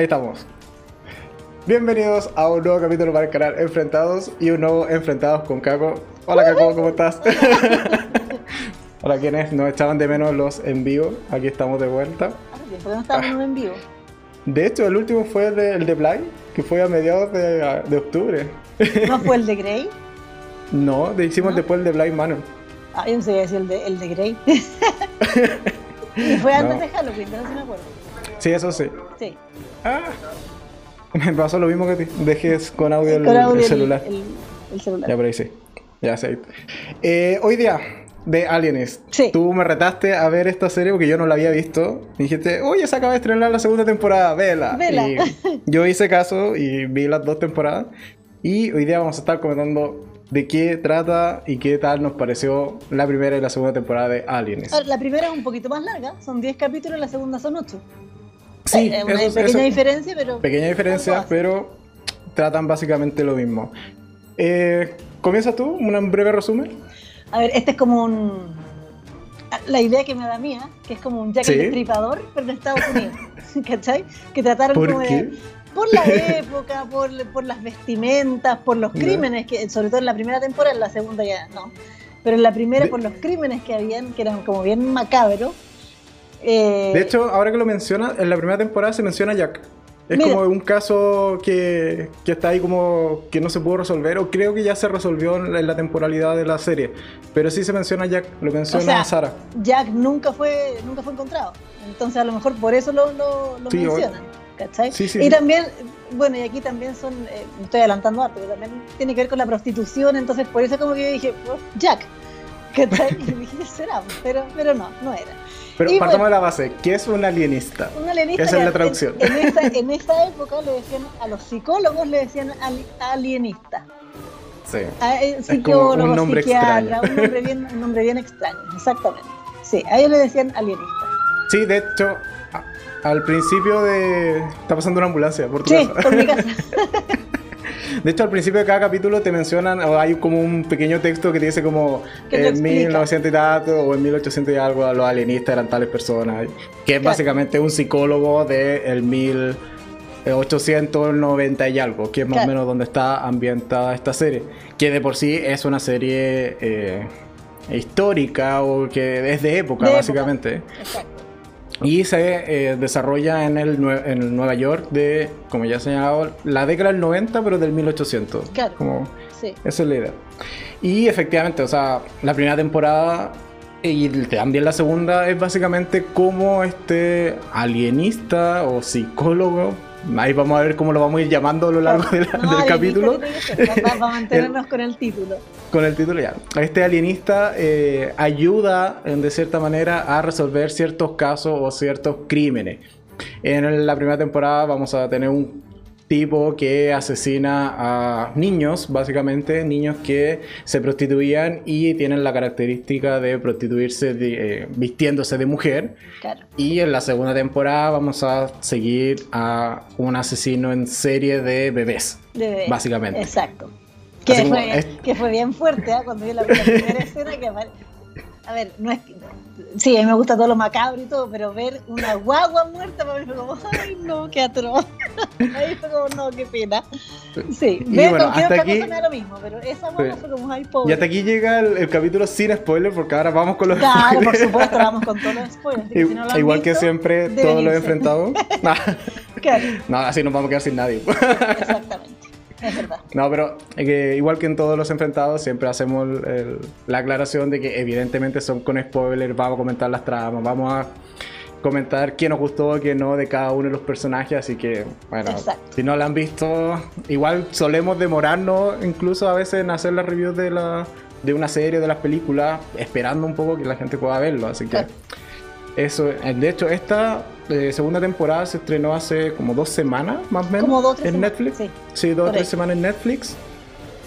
Ahí estamos. Bienvenidos a un nuevo capítulo para el canal Enfrentados y un nuevo Enfrentados con Caco. Hola Caco, ¿cómo estás? Hola quienes nos echaban de menos los en vivo, aquí estamos de vuelta. Ah, ¿Por qué no estábamos en vivo? De hecho, el último fue el de, el de que fue a mediados de, de octubre. ¿No fue el de Grey? No, de- hicimos ¿No? después el de Blind Manor. Ah, yo no sé el de, el de Grey. y fue antes No. de Halloween, no si me acuerdo. Sí, eso sí. Sí. Ah, me pasó lo mismo que a ti. Dejes con audio el, Con audio el el- celular. El, el celular. Ya por ahí sí. Ya sé. Eh, hoy día de Alienist. Sí. Tú me retaste a ver esta serie porque yo no la había visto. Y dijiste, oye, se acaba de estrenar la segunda temporada, vela. Vela. Y yo hice caso y vi las dos temporadas. Y hoy día vamos a estar comentando de qué trata y qué tal nos pareció la primera y la segunda temporada de Alienist. La primera es un poquito más larga, son 10 capítulos, la segunda son 8. Sí, es una eso- pequeña eso- diferencia, pero. Pequeña diferencia, pero tratan básicamente lo mismo. Eh, ¿Comienzas tú? ¿Un breve resumen? A ver, este es como un. La idea que me da mía, que es como un Jack Sí. el Destripador, pero en Estados Unidos. ¿Cachai? Que trataron ¿Por como qué? de. Por la época, por, por las vestimentas, por los crímenes, que sobre todo en la primera temporada, en la segunda ya no. Pero en la primera, De- por los crímenes que habían, que eran como bien macabros. Eh, De hecho, ahora que lo mencionas, en la primera temporada se menciona Jack. Es Mira. como un caso que, que está ahí como que no se pudo resolver, o creo que ya se resolvió en la, en la temporalidad de la serie. Pero sí se menciona Jack, lo menciona O sea, Sara. Jack nunca fue, nunca fue encontrado. Entonces a lo mejor por eso lo, lo, lo Sí, mencionan. ¿Cachai? Sí, sí, y también, bueno, y aquí también son, eh, me estoy adelantando harto, pero también tiene que ver con la prostitución, entonces por eso como que yo dije, oh, Jack. ¿Cachai? Y dije, será, pero, pero no, no era. Pero y partamos bueno. de la base, ¿qué es un alienista? Un alienista Esa es la traducción. En, en esa, en esa época le decían, a los psicólogos le decían ali- alienista. Sí. A, eh, como un nombre psiquiatra, extraño. un nombre, bien, un nombre bien extraño, exactamente. Sí, a ellos le decían alienista. Sí, de hecho, al principio de... Está pasando una ambulancia por tu Sí, casa. por mi casa. De hecho, al principio de cada capítulo te mencionan, o hay como un pequeño texto que te dice como en explica. 1900 y tanto, o en 1800 y algo, los alienistas eran tales personas. Que es Claro. básicamente un psicólogo del 1890 y algo, que es más o menos donde está ambientada esta serie. Que de por sí es una serie eh, histórica o que es de época, De básicamente. Y se eh, desarrolla en el, en el Nueva York de, como ya se llamaba, la década del 90, pero del 1800. Claro. Como, Sí. esa es la idea. Y efectivamente, o sea, la primera temporada y también la segunda es básicamente como este alienista o psicólogo. Ahí vamos a ver cómo lo vamos a ir llamando a lo largo de la- No, del capítulo. tiene que ser, va- va- Para mantenernos con el título. Con el título ya. Este alienista eh, ayuda en- de cierta manera a resolver ciertos casos o ciertos crímenes. En la primera temporada vamos a tener un tipo que asesina a niños, básicamente, niños que se prostituían y tienen la característica de prostituirse de- eh, vistiéndose de mujer. Claro. Y en la segunda temporada vamos a seguir a un asesino en serie de bebés. De. Básicamente. Exacto. Que como fue, es- que fue bien fuerte ¿ah? cuando vi la, la primera escena que A ver, no es que... Sí, a mí me gusta todo lo macabro y todo, pero ver una guagua muerta para mí fue como, ay no, qué atroz. Ahí fue como, no, qué pena. Sí, Y ver bueno, cualquier hasta otra aquí- cosa me da lo mismo, pero esa guagua fue como, ay, Y pobre. hasta aquí llega el, el capítulo sin spoiler, porque ahora vamos con los Claro, por spoilers. supuesto, vamos con todos los spoilers. así que si no lo Igual que visto, siempre, deben todos los irse. enfrentados. Nah, Claro, no, así nos vamos a quedar sin nadie. exactamente. Es verdad. No, pero que igual que en todos los enfrentados, siempre hacemos el- el- la aclaración de que evidentemente son con spoilers, vamos a comentar las tramas, vamos a comentar qué nos gustó, qué no de cada uno de los personajes, así que bueno, Exacto. si no la han visto, igual solemos demorarnos incluso a veces en hacer las reviews de la de una serie, de las películas, esperando un poco que la gente pueda verlo, así que Claro. Eso, de hecho esta eh, segunda temporada se estrenó hace como dos semanas más o menos Como dos tres en semanas, Netflix. sí. Sí, dos o tres semanas en Netflix.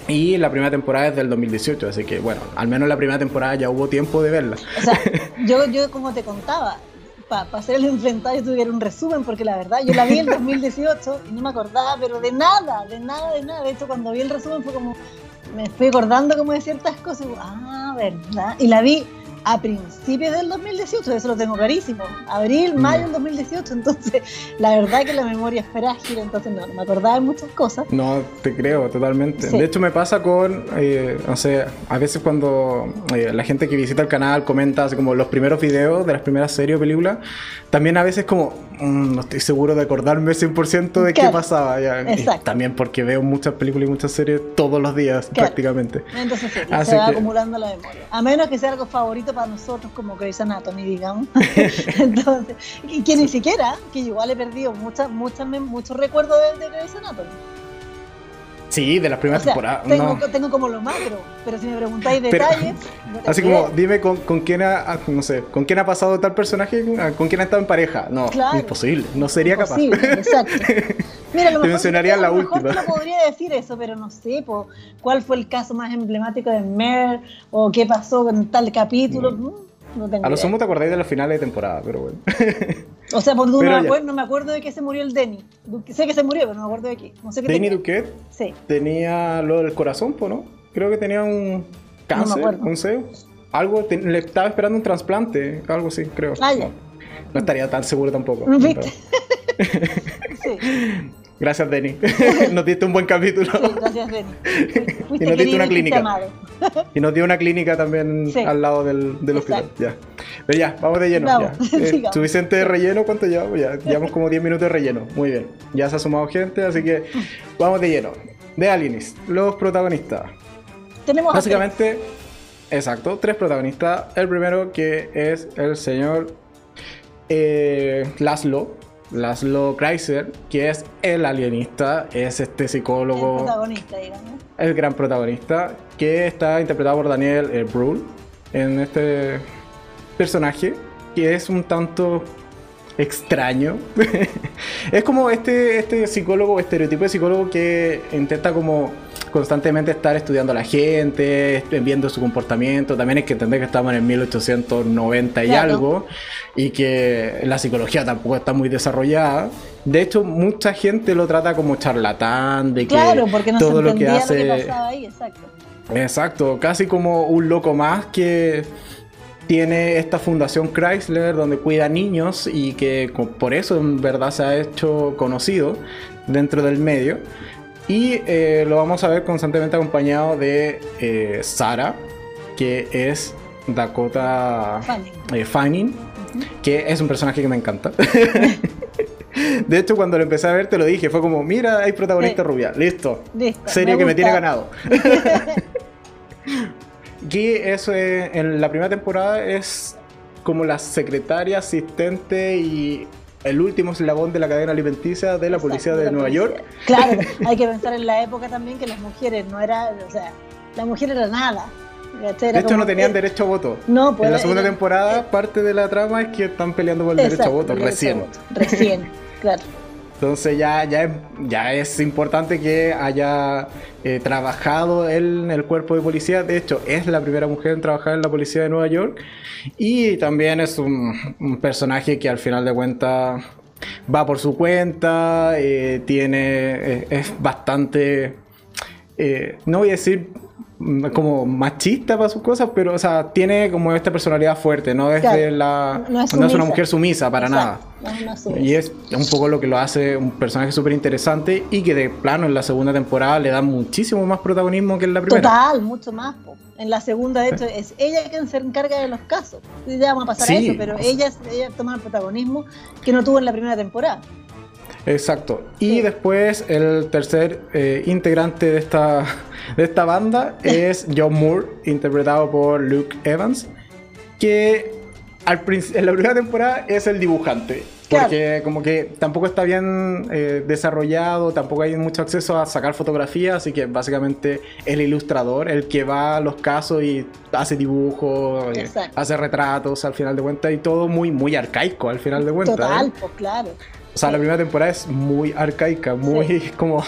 Y la primera temporada es del 2018, así que bueno, al menos la primera temporada ya hubo tiempo de verla. O sea, yo, yo como te contaba, para hacer el enfrentado yo hacer un resumen porque la verdad, yo la vi en 2018 y no me acordaba, pero de nada, de nada, de nada. De hecho, cuando vi el resumen fue como, me fui acordando como de ciertas cosas, y ah, verdad. Y la vi a principios del 2018, eso lo tengo clarísimo. Abril, mayo del 2018, entonces la verdad que la memoria es frágil, entonces no, no me acordaba de muchas cosas. No, te creo totalmente. De hecho me pasa con, eh, no sé, a veces cuando eh, la gente que visita el canal comenta así como los primeros videos de las primeras series o películas, también a veces como, mm, no estoy seguro de acordarme 100% de qué pasaba. Ya. también porque veo muchas películas y muchas series todos los días prácticamente. Entonces sí, se va acumulando la memoria. A menos que sea algo favorito para nosotros como Grey's Anatomy, digamos. Entonces, y que ni siquiera, que igual he perdido muchas, muchas, muchos recuerdos de, de Grey's Anatomy. Sí, de las primeras temporadas. Tengo, tengo, como lo macro, pero si me preguntáis detalles. así como, dime con, con, quién ha, ah, no sé, con quién ha pasado tal personaje, ah, con quién ha estado en pareja. No, imposible, no sería imposible, capaz. Exacto. Mira, lo te mencionaría la última. Mejor lo podría decir eso, pero no sé, po, cuál fue el caso más emblemático de Mer o qué pasó con tal capítulo. Mm. No tengo a lo sumo te acordáis de los finales de temporada, pero bueno. O sea, por no, me acuerdo, no me acuerdo de qué se murió el Denny. Sé que se murió, pero no me acuerdo de qué. No sé qué Denny Duquette sí. tenía lo del corazón, ¿no? Creo que tenía un cáncer, no un CEO. Algo, le estaba esperando un trasplante, algo así, creo. Ah, no, no, estaría tan seguro tampoco. ¿Viste? sí. Gracias, Denny. nos diste un buen capítulo. Sí, gracias, Denny. y nos diste una clínica. Y nos dio una clínica también al lado del, del hospital. Ya. Pero ya, vamos de lleno. Ya. Eh, suficiente de relleno, ¿cuánto llevamos? Ya, llevamos como 10 minutos de relleno. Muy bien. Ya se ha sumado gente, así que vamos de lleno. De Aliens, los protagonistas. Tenemos Básicamente, exacto, tres protagonistas. El primero que es el señor eh, Laszlo, Laszlo Kreiser, que es el alienista, es este psicólogo. El protagonista, digamos. El gran protagonista, que está interpretado por Daniel eh, Brühl en este personaje, que es un tanto extraño. es como este, este psicólogo, estereotipo de psicólogo que intenta como constantemente estar estudiando a la gente, viendo su comportamiento. También hay que entender que estamos en el 1890 y algo, y que la psicología tampoco está muy desarrollada. De hecho, mucha gente lo trata como charlatán, de que todo lo que hace. exacto. Exacto, casi como un loco más que tiene esta fundación Chrysler donde cuida niños y que por eso en verdad se ha hecho conocido dentro del medio. Y eh, lo vamos a ver constantemente acompañado de eh, Sara, que es Dakota Fanning, eh, que es un personaje que me encanta. de hecho, cuando lo empecé a ver, te lo dije, fue como, mira, hay protagonista rubia, listo. Serie que me tiene ganado. Que eso en la primera temporada es como la secretaria, asistente y el último eslabón de la cadena alimenticia de la policía de, Nueva York. Claro, hay que pensar en la época también que las mujeres no eran, o sea, la mujer era nada. de hecho, no tenían derecho a voto. No, pues, En la segunda temporada, parte de la trama es que están peleando por el derecho a voto, recién. Recién, claro. Entonces ya, ya, es, ya es importante que haya eh, trabajado en el cuerpo de policía. De hecho, es la primera mujer en trabajar en la policía de Nueva York. Y también es un, personaje que al final de cuentas va por su cuenta, eh, tiene, eh, es bastante, no voy a decir como machista para sus cosas, pero, o sea, tiene como esta personalidad fuerte, no es, la, no es, una mujer sumisa para nada. y es un poco lo que lo hace un personaje súper interesante y que de plano en la segunda temporada le da muchísimo más protagonismo que en la primera. Total, mucho más. En la segunda, de hecho, es ella quien se encarga de los casos. Ya vamos a pasar a eso, pero ella, ella toma el protagonismo que no tuvo en la primera temporada. Exacto. Y después el tercer eh, integrante de esta, de esta banda es John Moore, interpretado por Luke Evans, que al en la primera temporada es el dibujante. Porque como que tampoco está bien eh, desarrollado, tampoco hay mucho acceso a sacar fotografías, así que básicamente el ilustrador, el que va a los casos y hace dibujos, eh, hace retratos al final de cuentas y todo muy, muy arcaico al final de cuentas. Total, pues claro. O sea, la primera temporada es muy arcaica, muy como.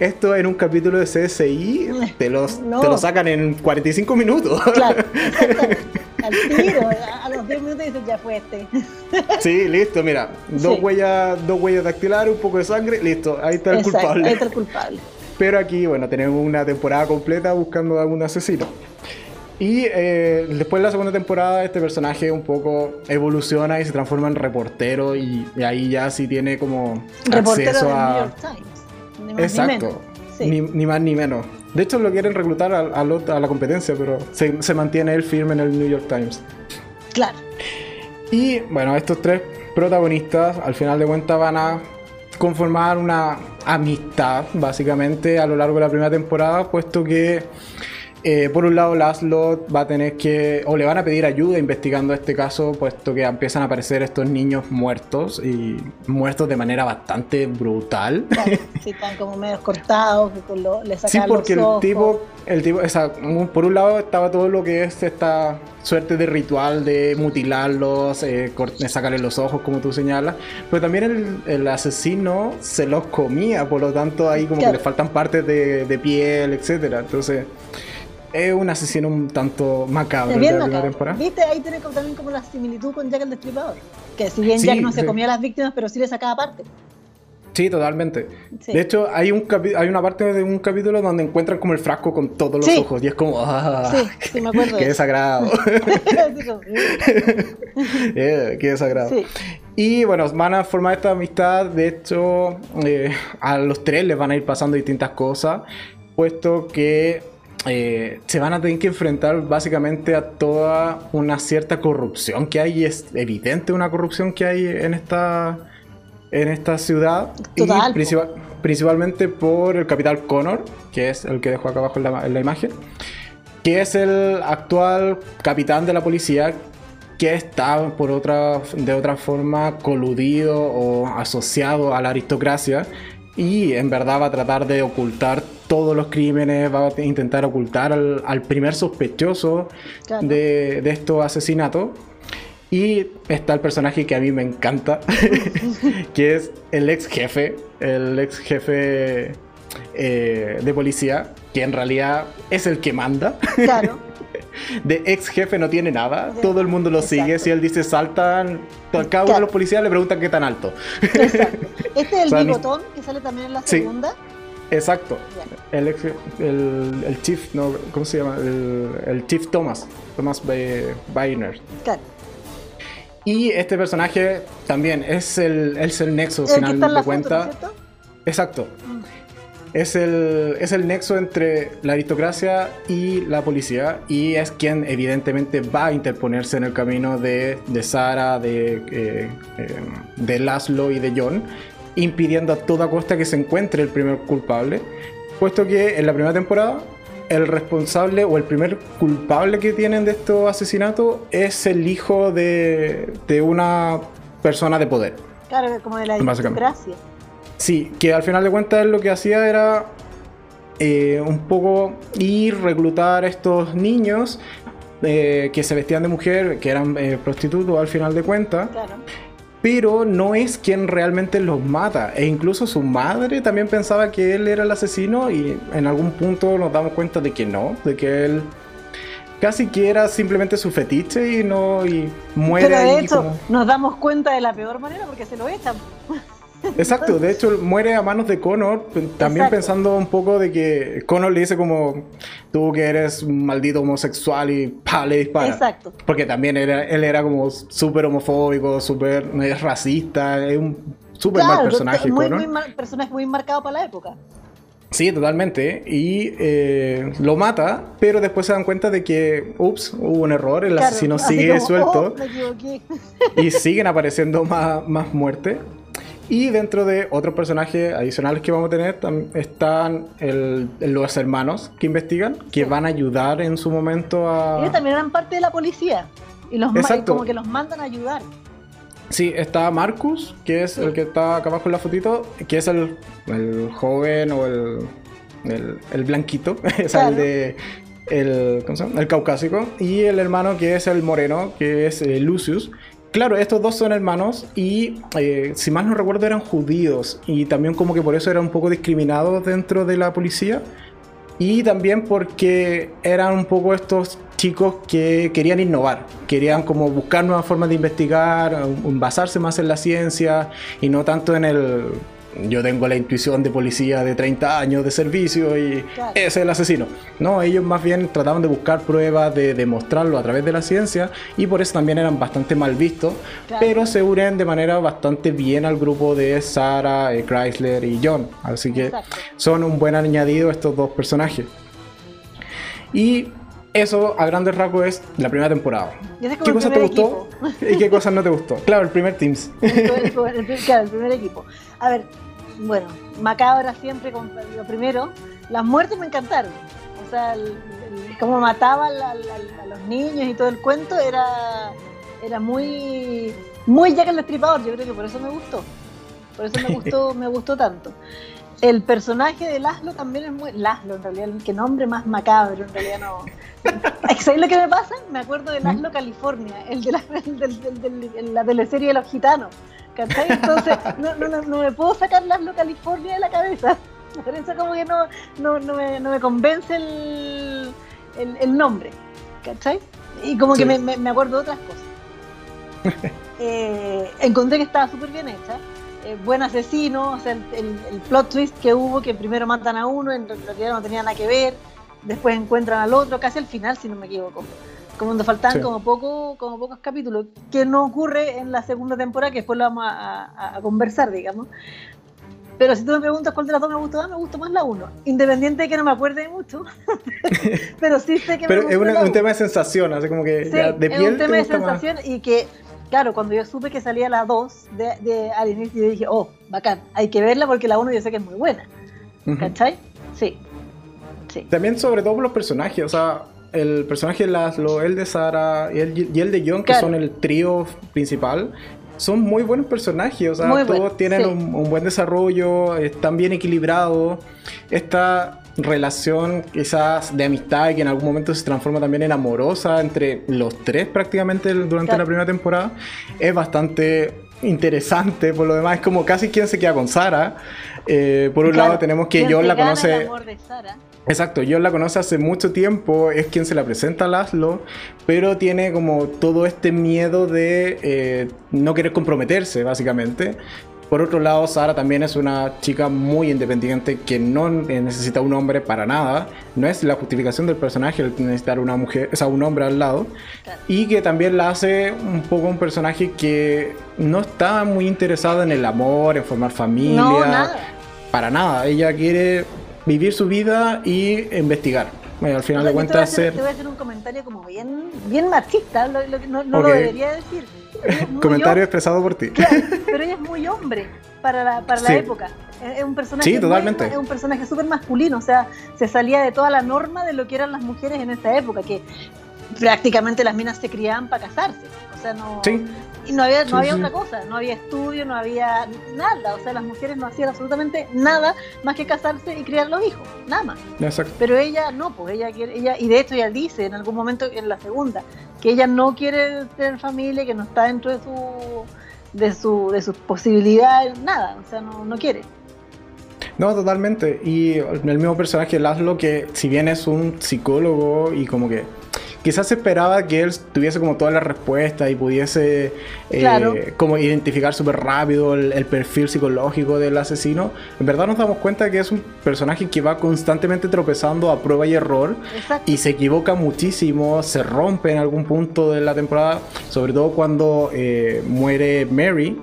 Esto en un capítulo de CSI te, los, te lo sacan en 45 minutos. Claro, al tiro, a los 10 minutos dices ya fue este. Sí, listo, mira, dos huellas, dos huellas dactilares, un poco de sangre, listo, ahí está el culpable. Ahí está el culpable. Pero aquí, bueno, tenemos una temporada completa buscando a algún asesino. Y eh, después de la segunda temporada, este personaje un poco evoluciona y se transforma en reportero. Y, y ahí ya sí tiene como Reportero acceso del New a. York Times. Ni más ni Exacto. menos. Sí. Ni, ni más ni menos. De hecho, lo quieren reclutar a, a lo- a la competencia, pero se, se mantiene él firme en el New York Times. Claro. Y bueno, estos tres protagonistas al final de cuentas van a conformar una amistad básicamente a lo largo de la primera temporada, puesto que eh, por un lado Laszlo va a tener que, o le van a pedir ayuda investigando este caso, puesto que empiezan a aparecer estos niños muertos y muertos de manera bastante brutal. claro. Sí, están como medio cortados, con lo- le Sí, sacan porque los el tipo, el tipo, o sea, por un lado estaba todo lo que es esta suerte de ritual de mutilarlos, eh, sacarle los ojos, como tú señalas, pero también el, el asesino se los comía, por lo tanto ahí como Claro. que le faltan partes de, de piel, etcétera. Entonces es un asesino un tanto macabro de la primera temporada. ¿Viste? Ahí tiene también como la similitud con Jack el Destripador. Que si bien Sí, Jack no se sí. comía a las víctimas, pero sí le sacaba parte. Sí, totalmente. Sí. De hecho, hay un hay una parte de un capítulo donde encuentran como el frasco con todos los ojos y es como, ah, Sí, me acuerdo qué de eso. desagrado. Eh, qué desagrado. Y bueno, van a formar esta amistad. De hecho, eh, a los tres les van a ir pasando distintas cosas, puesto que eh, se van a tener que enfrentar básicamente a toda una cierta corrupción que hay. y Es evidente una corrupción que hay en esta, en esta ciudad. Total, Y principal- principalmente por el capital Connor, que es el que dejo acá abajo en la, en la imagen que es el actual capitán de la policía que está por otra de otra forma coludido o asociado a la aristocracia y en verdad va a tratar de ocultar todos los crímenes, va a intentar ocultar al, al primer sospechoso Claro. de, de estos asesinatos. Y está el personaje que a mí me encanta, que es el ex jefe, el ex jefe eh, de policía, que en realidad es el que manda. Claro. De ex jefe no tiene nada, todo el mundo lo exacto. sigue. Si él dice saltan, cada uno de los policías le preguntan qué tan alto. Exacto. Este es el O sea, ni- bigotón que sale también en la Sí. segunda. Exacto. El, ex, el, el chief, no, ¿cómo se llama? El, el chief Thomas, Thomas Weiner. Claro. Y este personaje también es el, es el nexo, final de foto, ¿no cuenta. es? Exacto. Mm. Es el, es el nexo entre la aristocracia y la policía y es quien evidentemente va a interponerse en el camino de, de Sara, de, eh, eh, de Laszlo y de John, impidiendo a toda costa que se encuentre el primer culpable, puesto que en la primera temporada el responsable o el primer culpable que tienen de estos asesinatos es el hijo de, de una persona de poder. Claro, como de la aristocracia. Sí, que al final de cuentas él lo que hacía era eh, un poco ir reclutar a estos niños eh, que se vestían de mujer, que eran eh, prostitutos al final de cuentas, Claro. pero no es quien realmente los mata. E incluso su madre también pensaba que él era el asesino y en algún punto nos damos cuenta de que no, de que él casi que era simplemente su fetiche y no y muere Pero de hecho, como- nos damos cuenta de la peor manera porque se lo echan. Exacto, de hecho muere a manos de Connor, también Exacto. pensando un poco de que Connor le dice como tú que eres un maldito homosexual y pa, le dispara. Exacto. Porque también era, él era como súper homofóbico, súper racista, es un súper mal personaje muy, Connor. muy mal- personaje muy marcado para la época. Sí, totalmente. Y eh, lo mata, pero después se dan cuenta de que, ups, hubo un error, el Claro, asesino sigue como, suelto. "Oh, me y siguen apareciendo más, más muertes. Y dentro de otros personajes adicionales que vamos a tener están el- los hermanos que investigan, que Sí. van a ayudar en su momento a... Ellos también eran parte de la policía. Y los Exacto. como que los mandan a ayudar. Sí, está Marcus, que es el que está acá abajo en la fotito, que es el, el joven o el, el, el blanquito, o sea, el Claro. de... El, ¿cómo se llama? el caucásico y el hermano que es el moreno que es eh, Lucius Claro, estos dos son hermanos y, eh, si mal no recuerdo, eran judíos. Y también como que por eso eran un poco discriminados dentro de la policía. Y también porque eran un poco estos chicos que querían innovar, querían como buscar nuevas formas de investigar, um, basarse más en la ciencia y no tanto en el yo tengo la intuición de policía de 30 años de servicio y ese es el asesino. No, ellos más bien trataban de buscar pruebas, de demostrarlo a través de la ciencia y por eso también eran bastante mal vistos, pero se unen de manera bastante bien al grupo de Sarah, eh, Chrysler y John. Así que son un buen añadido estos dos personajes. Y eso a grandes rasgos es la primera temporada. ¿Qué cosas te gustó y qué cosas no te gustó? Claro, el primer Teams. claro, el primer equipo. A ver, bueno, macabra siempre con lo primero. Las muertes me encantaron. O sea, cómo mataban a, los niños y todo el cuento era, era muy, muy Jack el Destripador. Yo creo que por eso me gustó. Por eso me gustó, me gustó tanto. El personaje de Laszlo también es muy. Laszlo, en realidad, qué nombre más macabro, en realidad no. ¿Sabes lo que me pasa? Me acuerdo de Laszlo California, el de la, la teleserie de los gitanos. ¿Cachai? Entonces, no, no, no, me puedo sacar Laszlo California de la cabeza. Por eso, como que no, no, no, me, no me convence el, el, nombre. ¿Cachai? Y como que me, me, acuerdo de otras cosas. Eh, encontré que estaba súper bien hecha eh, buen asesino, o sea, el, plot twist que hubo, que primero matan a uno, en realidad no tenía nada que ver, después encuentran al otro, casi al final, si no me equivoco. Como donde faltan como, poco, como pocos capítulos, que no ocurre en la segunda temporada, que después lo vamos a, conversar, digamos. Pero si tú me preguntas cuál de las dos me gustó más, me gustó más la uno. Independiente de que no me acuerde mucho. pero sí sé que pero me Pero es un tema de sensación, así como que de piel. Es un tema de sensación y que claro, cuando yo supe que salía la 2 de, de al inicio, yo dije, oh, bacán, hay que verla porque la 1 yo sé que es muy buena. ¿Cachai? Sí. sí. También sobre todo los personajes, o sea, el personaje de Laszlo, el de Sara y el, y el de John, que son el trío principal, son muy buenos personajes, o sea, todos tienen un, un, buen desarrollo, están bien equilibrados. Esta relación quizás de amistad y que en algún momento se transforma también en amorosa entre los tres prácticamente durante la primera temporada, es bastante interesante. Por lo demás, es como casi quien se queda con Sara. Eh, por un lado tenemos que John la conoce... Exacto, John la conoce hace mucho tiempo, es quien se la presenta a Laszlo, pero tiene como todo este miedo de eh, no querer comprometerse, básicamente. Por otro lado, Sara también es una chica muy independiente que no necesita un hombre para nada. No es la justificación del personaje el necesitar una mujer, o sea, un hombre al lado. Y que también la hace un poco un personaje que no está muy interesado en el amor, en formar familia. No, nada. Para nada. Ella quiere vivir su vida y investigar. Bueno, al final de cuentas, te, voy a hacer un comentario como bien, bien machista, no, lo debería decir Comentario expresado por ti. pero ella es muy hombre para la, para la época. Es un personaje sí, totalmente. es un personaje súper masculino, o sea, se salía de toda la norma de lo que eran las mujeres en esa época, que prácticamente las minas se criaban para casarse. O sea, no, sí. Y no había, no había otra cosa, no había estudio, no había nada. O sea, las mujeres no hacían absolutamente nada más que casarse y criar los hijos, nada más. Exacto. Pero ella no, pues ella quiere, ella, y de hecho ella dice en algún momento en la segunda, que ella no quiere tener familia, que no está dentro de su de su de sus posibilidades, nada, o sea, no, no quiere. No, totalmente. Y el mismo personaje, Laszlo, que si bien es un psicólogo y como que quizás se esperaba que él tuviese como todas las respuestas y pudiese eh, como identificar súper rápido el, perfil psicológico del asesino. En verdad nos damos cuenta que es un personaje que va constantemente tropezando a prueba y error y se equivoca muchísimo, se rompe en algún punto de la temporada, sobre todo cuando eh, muere Mary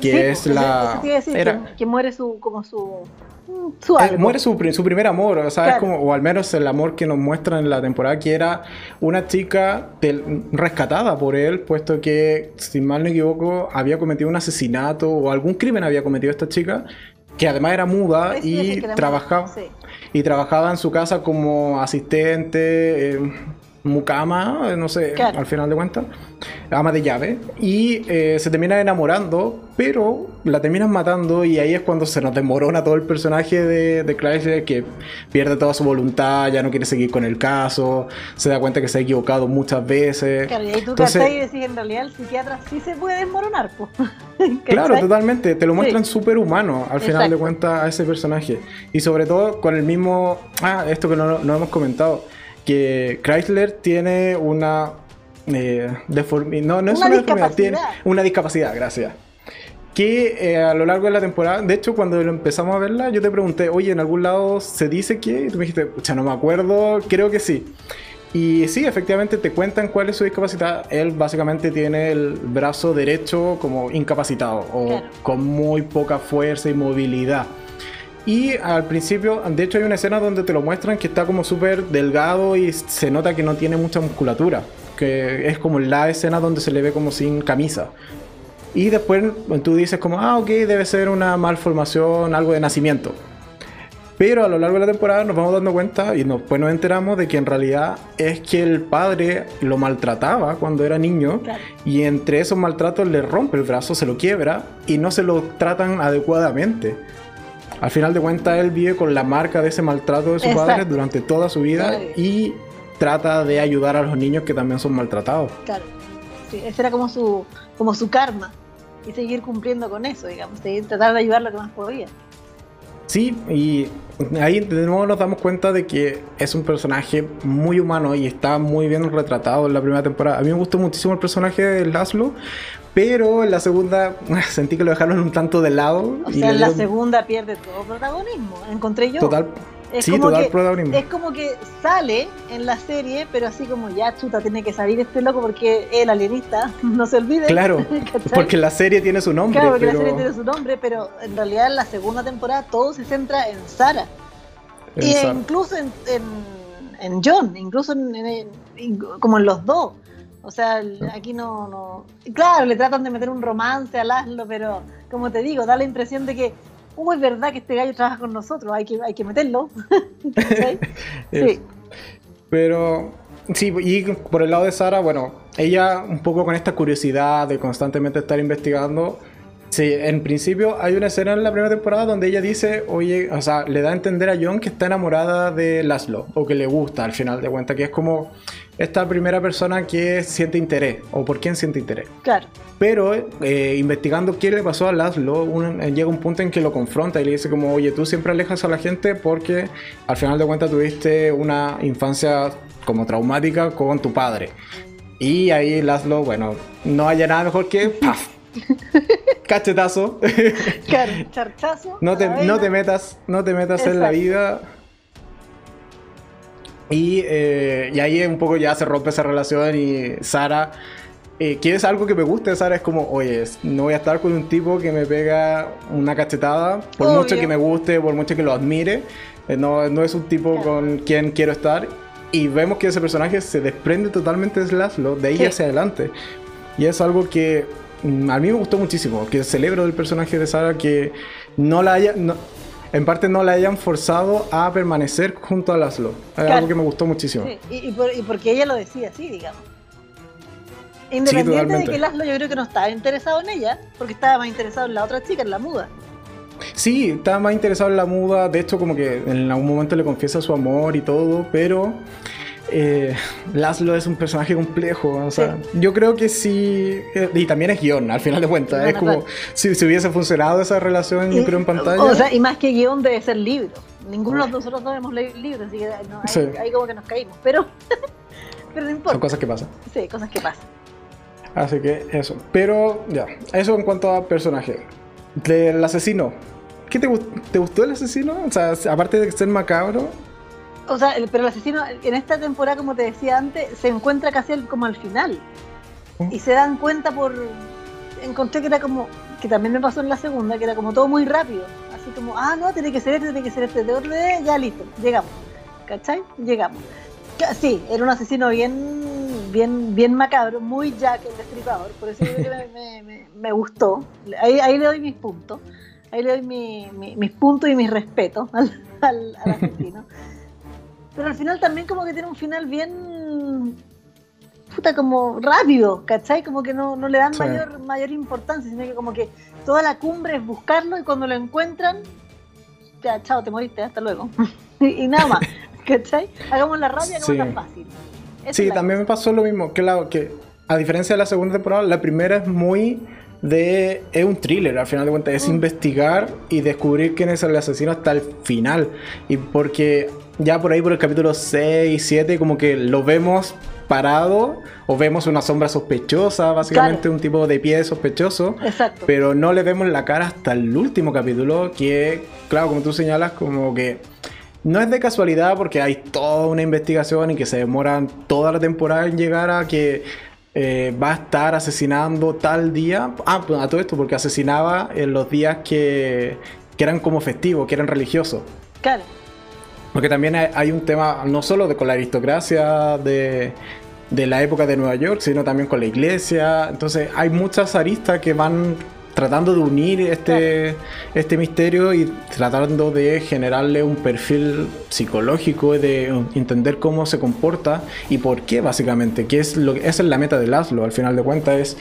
que es la... que, muere su, como su... Eh, muere su, su, primer amor, o sea, es como, o al menos el amor que nos muestra en la temporada, que era una chica rescatada por él, puesto que, si mal no equivoco, había cometido un asesinato o algún crimen había cometido esta chica, que además era muda y trabajaba, y trabajaba en su casa como asistente. Eh, mucama, no sé, al final de cuentas, ama de llave, y eh, se termina enamorando, pero la terminan matando y ahí es cuando se nos desmorona todo el personaje de, de Chrysler que pierde toda su voluntad, ya no quiere seguir con el caso, se da cuenta que se ha equivocado muchas veces. Claro, y ahí tú Entonces, y decís, en realidad el psiquiatra sí se puede desmoronar. claro, totalmente, te lo muestran súper humano al final de cuentas a ese personaje. Y sobre todo con el mismo, ah, esto que no, no hemos comentado que Chrysler tiene una eh, deformidad. No, no es una, discapacidad. Tiene una discapacidad, gracias. que eh, a lo largo de la temporada, de hecho cuando lo empezamos a verla, yo te pregunté, oye, ¿en algún lado se dice que? Y tú me dijiste, pucha, no me acuerdo, creo que sí. Y sí, efectivamente te cuentan cuál es su discapacidad. Él básicamente tiene el brazo derecho como incapacitado o Claro. con muy poca fuerza y movilidad. Y al principio, de hecho hay una escena donde te lo muestran que está como súper delgado y se nota que no tiene mucha musculatura. Que es como la escena donde se le ve como sin camisa. Y después tú dices como, ah, ok, debe ser una malformación, algo de nacimiento. Pero a lo largo de la temporada nos vamos dando cuenta y después nos enteramos de que en realidad es que el padre lo maltrataba cuando era niño Claro. y entre esos maltratos le rompe el brazo, se lo quiebra y no se lo tratan adecuadamente. Al final de cuentas él vive con la marca de ese maltrato de su Exacto. padre durante toda su vida y trata de ayudar a los niños que también son maltratados. Claro. Sí, ese era como su, como su karma. Y seguir cumpliendo con eso, digamos. Seguir tratar de ayudar lo que más podía. Sí, y ahí de nuevo nos damos cuenta de que es un personaje muy humano y está muy bien retratado en la primera temporada. A mí me gustó muchísimo el personaje de Laszlo, pero en la segunda sentí que lo dejaron un tanto de lado. O y sea, en la dieron segunda pierde todo protagonismo. Encontré yo. Total, Es sí, como total que- protagonismo. Es como que sale en la serie, pero así como ya chuta, tiene que salir este loco porque es el alienista, no se olvide. Claro, porque la serie tiene su nombre, Claro, porque pero... la serie tiene su nombre, pero en realidad en la segunda temporada todo se centra en Sara. Y Esa- incluso en, en, en John, incluso en- como en los dos. O sea, aquí no, no. Claro, le tratan de meter un romance a Laszlo, pero como te digo, da la impresión de que, uh, es verdad que este gallo trabaja con nosotros, hay que, hay que meterlo. Sí, Pero sí, y por el lado de Sara, bueno, ella un poco con esta curiosidad de constantemente estar investigando. Sí, en principio hay una escena en la primera temporada donde ella dice, oye, o sea, le da a entender a John que está enamorada de Laszlo, o que le gusta al final de cuentas, que es como esta primera persona que siente interés, o por quién siente interés. claro. Pero eh, investigando qué le pasó a Laszlo, un- eh, llega un punto en que lo confronta y le dice como, oye, tú siempre alejas a la gente porque al final de cuentas tuviste una infancia como traumática con tu padre. Y ahí Laszlo, bueno, no haya nada mejor que ¡paf! cachetazo. Charchazo. no, te, no te metas, no te metas en la vida. Y, eh, y ahí un poco ya se rompe esa relación y Sara, eh, que es algo que me gusta de Sara, es como, oye, no voy a estar con un tipo que me pega una cachetada, por Obvio. mucho que me guste, por mucho que lo admire, eh, no, no es un tipo Claro. con quien quiero estar. Y vemos que ese personaje se desprende totalmente de Laszlo, de ahí Sí. hacia adelante. Y es algo que mm, a mí me gustó muchísimo, que celebro del personaje de Sara que no la haya, no- en parte no la hayan forzado a permanecer junto a Laszlo. Es algo Claro. que me gustó muchísimo. Sí, y, y por- y porque ella lo decía así, digamos. Independiente de que Laszlo yo creo que no estaba interesado en ella, porque estaba más interesado en la otra chica, en la muda. Sí, estaba más interesado en la muda. De hecho, como que en algún momento le confiesa su amor y todo, pero eh, Laszlo es un personaje complejo. O sea, yo creo que sí. eh, Y también es guion, al final de cuentas. Es como si, si hubiese funcionado esa relación, yo Y- creo, en pantalla. O sea, y más que guion debe ser libro. Ninguno de nosotros dos hemos leído libros, así que no, ahí, Sí. ahí como que nos caímos. Pero, pero no importa. son cosas que pasan. Sí, cosas que pasan. Así que eso. Pero ya, eso en cuanto a personaje. Del asesino. ¿Qué te, te gustó el asesino? O sea, aparte de ser macabro. O sea, el- pero el asesino en esta temporada, como te decía antes, se encuentra casi al- como al final. Y se dan cuenta por... Encontré que era como... Que también me pasó en la segunda, que era como todo muy rápido. Así como, ah, no, tiene que ser este, tiene que ser este, de orden, de- ya listo, llegamos. ¿Cachai? Llegamos. Sí, era un asesino bien, bien, bien macabro, muy Jack el destripador, por eso me, me- me- me gustó. Ahí, ahí le doy mis puntos. Ahí le doy mi- mi- mis puntos y mis respetos al, al- al asesino. Pero al final también como que tiene un final bien puta como rápido, ¿cachai? Como que no, no le dan Sí. mayor, mayor importancia, sino que como que toda la cumbre es buscarlo y cuando lo encuentran, ya, chao, te moriste, hasta luego. y, y nada más, ¿cachai? Hagamos la rápida, Sí. hagamos la fácil. Esa Sí, también me pasó lo mismo. La, que a diferencia de la segunda temporada, la primera es muy de. Es un thriller, al final de cuentas. Es Mm. investigar y descubrir quién es el asesino hasta el final. Y porque ya por ahí, por el capítulo 6, 7, como que lo vemos parado o vemos una sombra sospechosa, básicamente un tipo de pie sospechoso. Exacto. Pero no le vemos la cara hasta el último capítulo, que, claro, como tú señalas, como que no es de casualidad porque hay toda una investigación y que se demoran toda la temporada en llegar a que eh, va a estar asesinando tal día. Ah, a todo esto, porque asesinaba en los días que, que eran como festivos, que eran religiosos. Claro. Porque también hay, un tema no solo de, con la aristocracia de, de la época de Nueva York, sino también con la iglesia. Entonces hay muchas aristas que van tratando de unir este, este misterio y tratando de generarle un perfil psicológico, de entender cómo se comporta y por qué básicamente, que es lo, esa es la meta de Laszlo, al final de cuentas es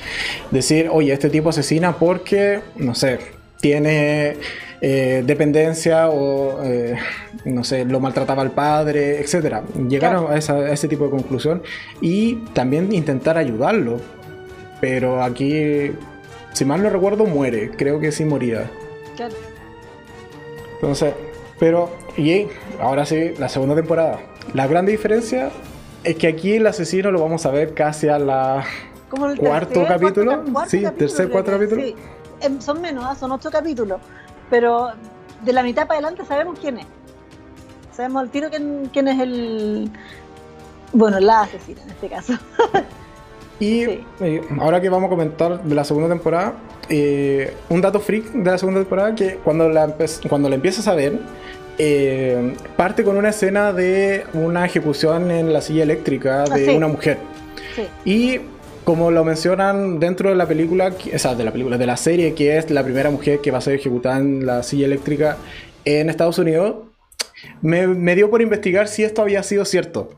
decir, oye, este tipo asesina porque, no sé, tiene eh, dependencia o, eh, no sé, lo maltrataba al padre, etc. Llegaron a, esa, a ese tipo de conclusión y también intentar ayudarlo. Pero aquí si mal no recuerdo, muere. Creo que sí moría. Claro. Entonces, pero, y ahora sí, la segunda temporada. La gran diferencia es que aquí el asesino lo vamos a ver casi a la Como el cuarto tercer, capítulo. cuarto sí, capítulo, tercer, cuarto capítulo. sí. Em, son menos, ah, son ocho capítulos. Pero de la mitad para adelante sabemos quién es. Sabemos al tiro quién, quién es el. Bueno, la asesina en este caso. Y Sí. eh, ahora que vamos a comentar de la segunda temporada, eh, un dato freak de la segunda temporada que cuando la, cuando la empiezas a ver, eh, parte con una escena de una ejecución en la silla eléctrica Ah, de sí. una mujer. Sí, Y como lo mencionan dentro de la película, o sea, de la película, de la serie, que es la primera mujer que va a ser ejecutada en la silla eléctrica en Estados Unidos, me, dio por investigar si esto había sido cierto.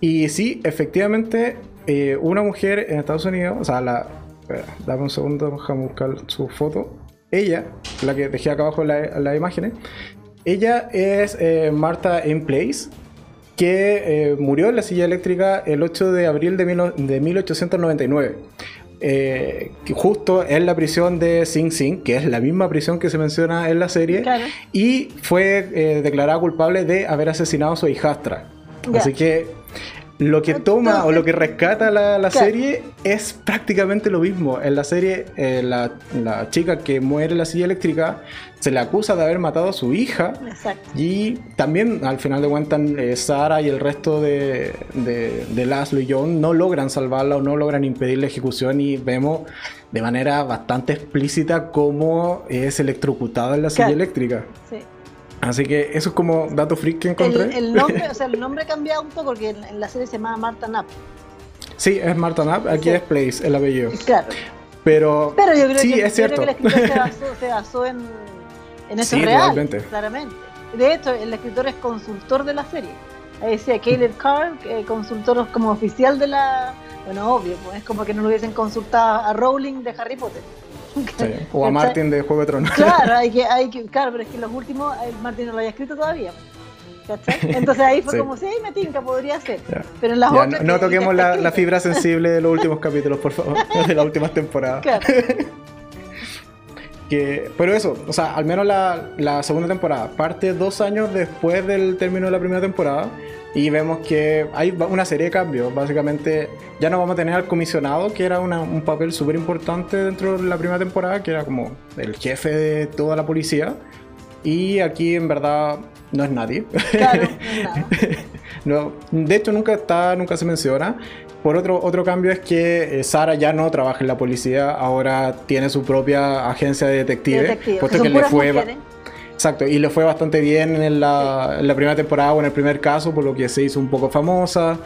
Y sí, efectivamente, eh, una mujer en Estados Unidos, o sea, la. espera, dame un segundo, déjame buscar su foto. Ella, la que dejé acá abajo en la, en las imágenes, ella es eh, Martha M. Place, que eh, murió en la silla eléctrica el 8 de abril de, mil- de 1899. Eh, justo en la prisión de Sing Sing, que es la misma prisión que se menciona en la serie, claro. y fue eh, declarada culpable de haber asesinado a su hijastra. Así que lo que toma o lo que rescata la, la serie es prácticamente lo mismo. En la serie, eh, la, la chica que muere en la silla eléctrica se le acusa de haber matado a su hija. Exacto. Y también, al final de cuentas, eh, Sara y el resto de, de, de Laszlo y John no logran salvarla o no logran impedir la ejecución. Y vemos de manera bastante explícita cómo es electrocutada en la silla eléctrica. Sí. Así que eso es como dato freak que encontré. El, el nombre, o sea, el nombre ha cambiado un poco porque en, en la serie se llamaba Marta Knapp. Sí, es Marta Knapp, aquí Sí. es Place, el apellido. Claro. Pero, Pero yo creo sí, que, es yo creo cierto. que el escritor se basó, se basó en, en eso Sí, real, claramente. De hecho, el escritor es consultor de la serie. Ahí decía Caleb Carr, eh, consultor como oficial de la... Bueno, obvio, pues es como que no lo hubiesen consultado a Rowling de Harry Potter. Sí, o a. Martin de Juego de Tronos. Claro, hay que, hay que, claro, pero es que los últimos, el Martín no lo había escrito todavía. ¿cachai? Entonces ahí fue Sí. como, sí, me tinca, podría ser. Ya. Pero en las Ya, otras no, no que- toquemos que la, fibra sensible de los últimos capítulos, por favor, de las últimas temporadas. Claro. Que, pero eso, o sea, al menos la, la segunda temporada parte dos años después del término de la primera temporada y vemos que hay una serie de cambios. Básicamente, ya no vamos a tener al comisionado, que era una- un papel súper importante dentro de la primera temporada, que era como el jefe de toda la policía. Y aquí en verdad no es nadie. Claro, no de hecho nunca está, nunca se menciona. Por otro, otro cambio es que eh, Sara ya no trabaja en la policía, ahora tiene su propia agencia de detective, Detective, puesto son que le fue mujeres. Exacto y le fue bastante bien en la, en la primera temporada o en el primer caso, por lo que se hizo un poco famosa.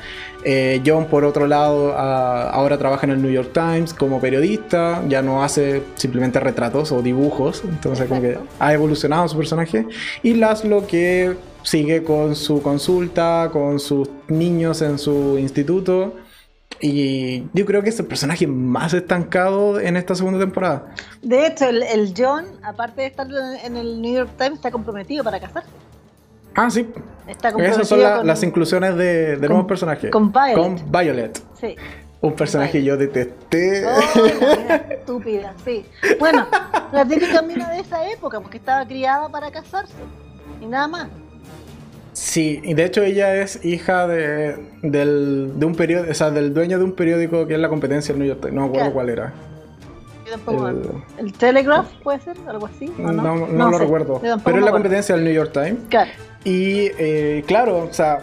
Eh, John por otro lado a- ahora trabaja en el New York Times como periodista, ya no hace simplemente retratos o dibujos, entonces como que ha evolucionado su personaje. Y Laszlo que sigue con su consulta, con sus niños en su instituto. Y yo creo que es el personaje más estancado en esta segunda temporada. De hecho, el, el John, aparte de estar en el New York Times, está comprometido para casarse. Ah, sí. Está comprometido Esas son la- con- las inclusiones de, de con- nuevos personajes. con Violet. Con Violet. Sí. Un personaje que yo detesté. Oh, estúpida, sí. Bueno, la típica mina de esa época, porque estaba criada para casarse. Y nada más. Sí, y de hecho ella es hija de, del, de un periódico, o sea, del dueño de un periódico que es la competencia del New York Times. No me acuerdo Claro. cuál era. Yo tampoco El-. ¿El Telegraph puede ser? ¿Algo así? ¿o No, no, no, lo sé. recuerdo. Pero es la competencia del New York Times. Claro. Y eh, claro, o sea,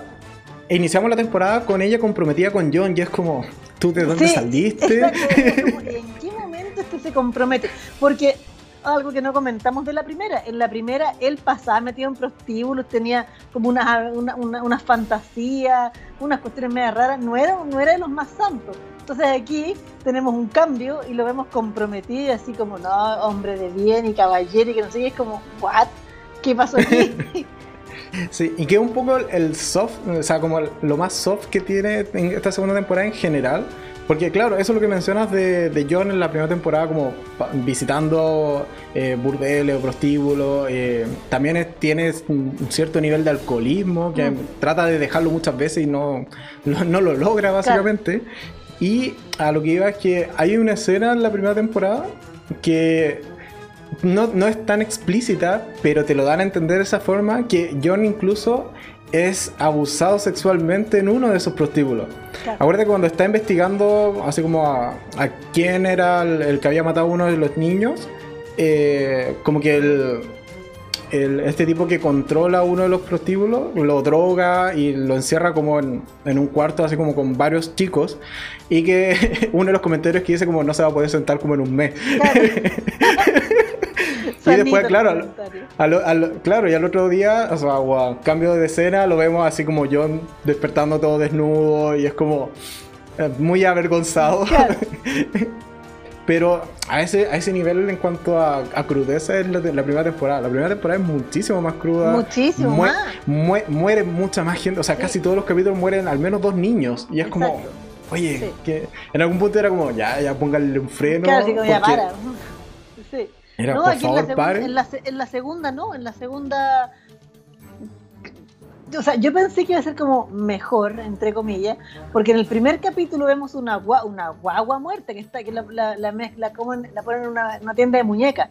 iniciamos la temporada con ella comprometida con John y es como, ¿tú de dónde Sí, saliste? exacto, es ¿En qué momento este se compromete? Porque algo que no comentamos de la primera, en la primera él pasaba metido en prostíbulos, tenía como unas una, una, unas fantasías, unas cuestiones medio raras, no era, no era de los más santos. Entonces aquí tenemos un cambio y lo vemos comprometido, y así como, no, hombre de bien y caballero y que no sé qué, es como, ¿what? ¿Qué pasó aquí? Sí, y que es un poco el- el soft, o sea, como el- lo más soft que tiene en esta segunda temporada en general. Porque claro, eso es lo que mencionas de, de John en la primera temporada, como visitando eh, burdeles o prostíbulos. eh, también es- tiene un cierto nivel de alcoholismo que Mm. trata de dejarlo muchas veces y no, no, no lo logra básicamente. Y a lo que iba es que hay una escena en la primera temporada que no, no es tan explícita, pero te lo dan a entender de esa forma que John incluso es abusado sexualmente en uno de esos prostíbulos. Claro. Acuérdate cuando está investigando así como a, a quién era el, el que había matado a uno de los niños, eh, como que el, el- este tipo que controla uno de los prostíbulos lo droga y lo encierra como en, en un cuarto así como con varios chicos y que uno de los comentarios que dice como no se va a poder sentar como en un mes. Claro. Y después, claro, al- al- claro, y al otro día, o sea, guau, cambio de escena, lo vemos así como John despertando todo desnudo y es como eh, muy avergonzado. Claro. Pero a ese, a ese nivel en cuanto a, a crudeza es la, de- la primera temporada. La primera temporada es muchísimo más cruda. Muchísimo más. mue- muere mucha más gente. O sea, Sí. casi todos los capítulos mueren al menos dos niños. Y es como, Exacto. oye, Sí. que en algún punto era como, ya, ya pónganle un freno. Claro, así como ya porque para. Sí. Era, no, por aquí en, la segunda, paren. en, la, se- en la segunda no, en la segunda. O sea, yo pensé que iba a ser como mejor, entre comillas, porque en el primer capítulo vemos una, gua- una guagua muerta que está que la, la, la mezcla, como en- la ponen en una, en una tienda de muñecas.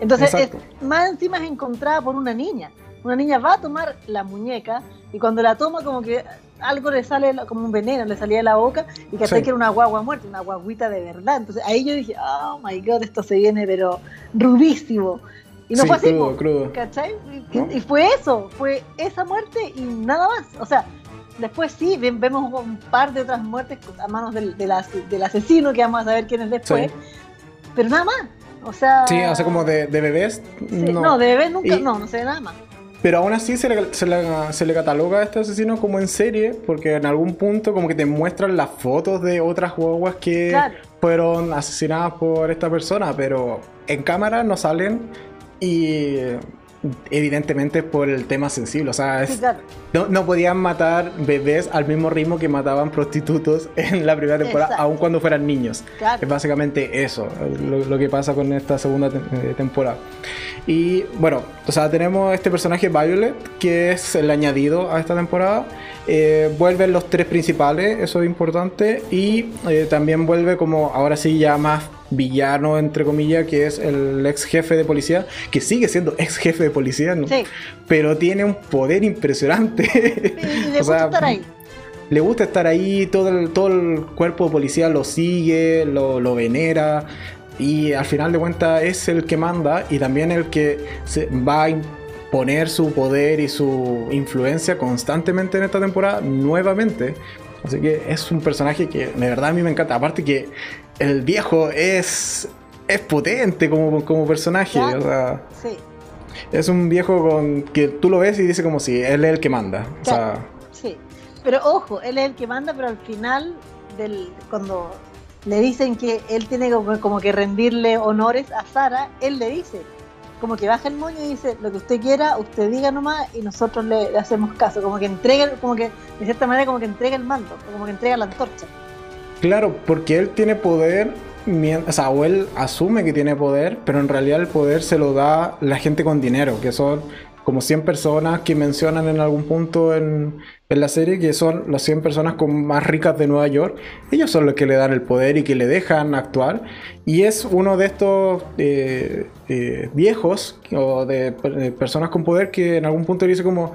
Entonces, es, más encima es encontrada por una niña. Una niña va a tomar la muñeca y cuando la toma, como que algo le sale como un veneno, le salía de la boca y que Sí. que era una guagua muerta, una guaguita de verdad. Entonces ahí yo dije, oh my god, esto se viene, pero rubísimo. Y no Sí, fue así, crudo, po, crudo. ¿cachai? Y, ¿No? y fue eso, fue esa muerte y nada más. O sea, después sí, ve- vemos un par de otras muertes a manos del, del del asesino, que vamos a saber quién es después, Sí. pero nada más. O sea, Sí, hace como de, de bebés. no. de bebé nunca, Y- no, no sé nada más. Pero aún así se le, se, le, se le cataloga a este asesino como en serie, porque en algún punto como que te muestran las fotos de otras guaguas que Claro. fueron asesinadas por esta persona, pero en cámara no salen y evidentemente por el tema sensible, o sea, es- Sí, claro. no, no podían matar bebés al mismo ritmo que mataban prostitutos en la primera temporada, Exacto. aun cuando fueran niños. Claro. Es básicamente eso, lo, lo que pasa con esta segunda te- eh, temporada. Y bueno, o sea, tenemos este personaje Violet, que es el añadido a esta temporada. Eh, vuelven los tres principales, eso es importante. Y eh, también vuelve como ahora sí ya más villano, entre comillas, que es el ex jefe de policía, que sigue siendo ex jefe de policía, ¿no? Sí, pero tiene un poder impresionante. y le O gusta sea, estar ahí. le gusta estar ahí, todo el, todo el cuerpo de policía lo sigue, lo, lo venera y al final de cuentas es el que manda y también el que se va a imponer su poder y su influencia constantemente en esta temporada nuevamente. Así que es un personaje que de verdad a mí me encanta. Aparte que el viejo es, es potente como, como personaje. Claro. O sea, Sí, es un viejo con que tú lo ves y dice como si él es el que manda. O sea, sí. Pero ojo, él es el que manda, pero al final, del, cuando le dicen que él tiene como, como que rendirle honores a Sara, él le dice, como que baja el moño y dice, lo que usted quiera, usted diga nomás y nosotros le, le hacemos caso. Como que entrega, como que, de cierta manera, como que entrega el mando, como que entrega la antorcha. Claro, porque él tiene poder, o sea, o él asume que tiene poder, pero en realidad el poder se lo da la gente con dinero, que son como 100 personas que mencionan en algún punto en, la serie, que son las 100 personas más ricas de Nueva York. Ellos son los que le dan el poder y que le dejan actuar. Y es uno de estos eh, eh, viejos o de, de personas con poder que en algún punto dice como,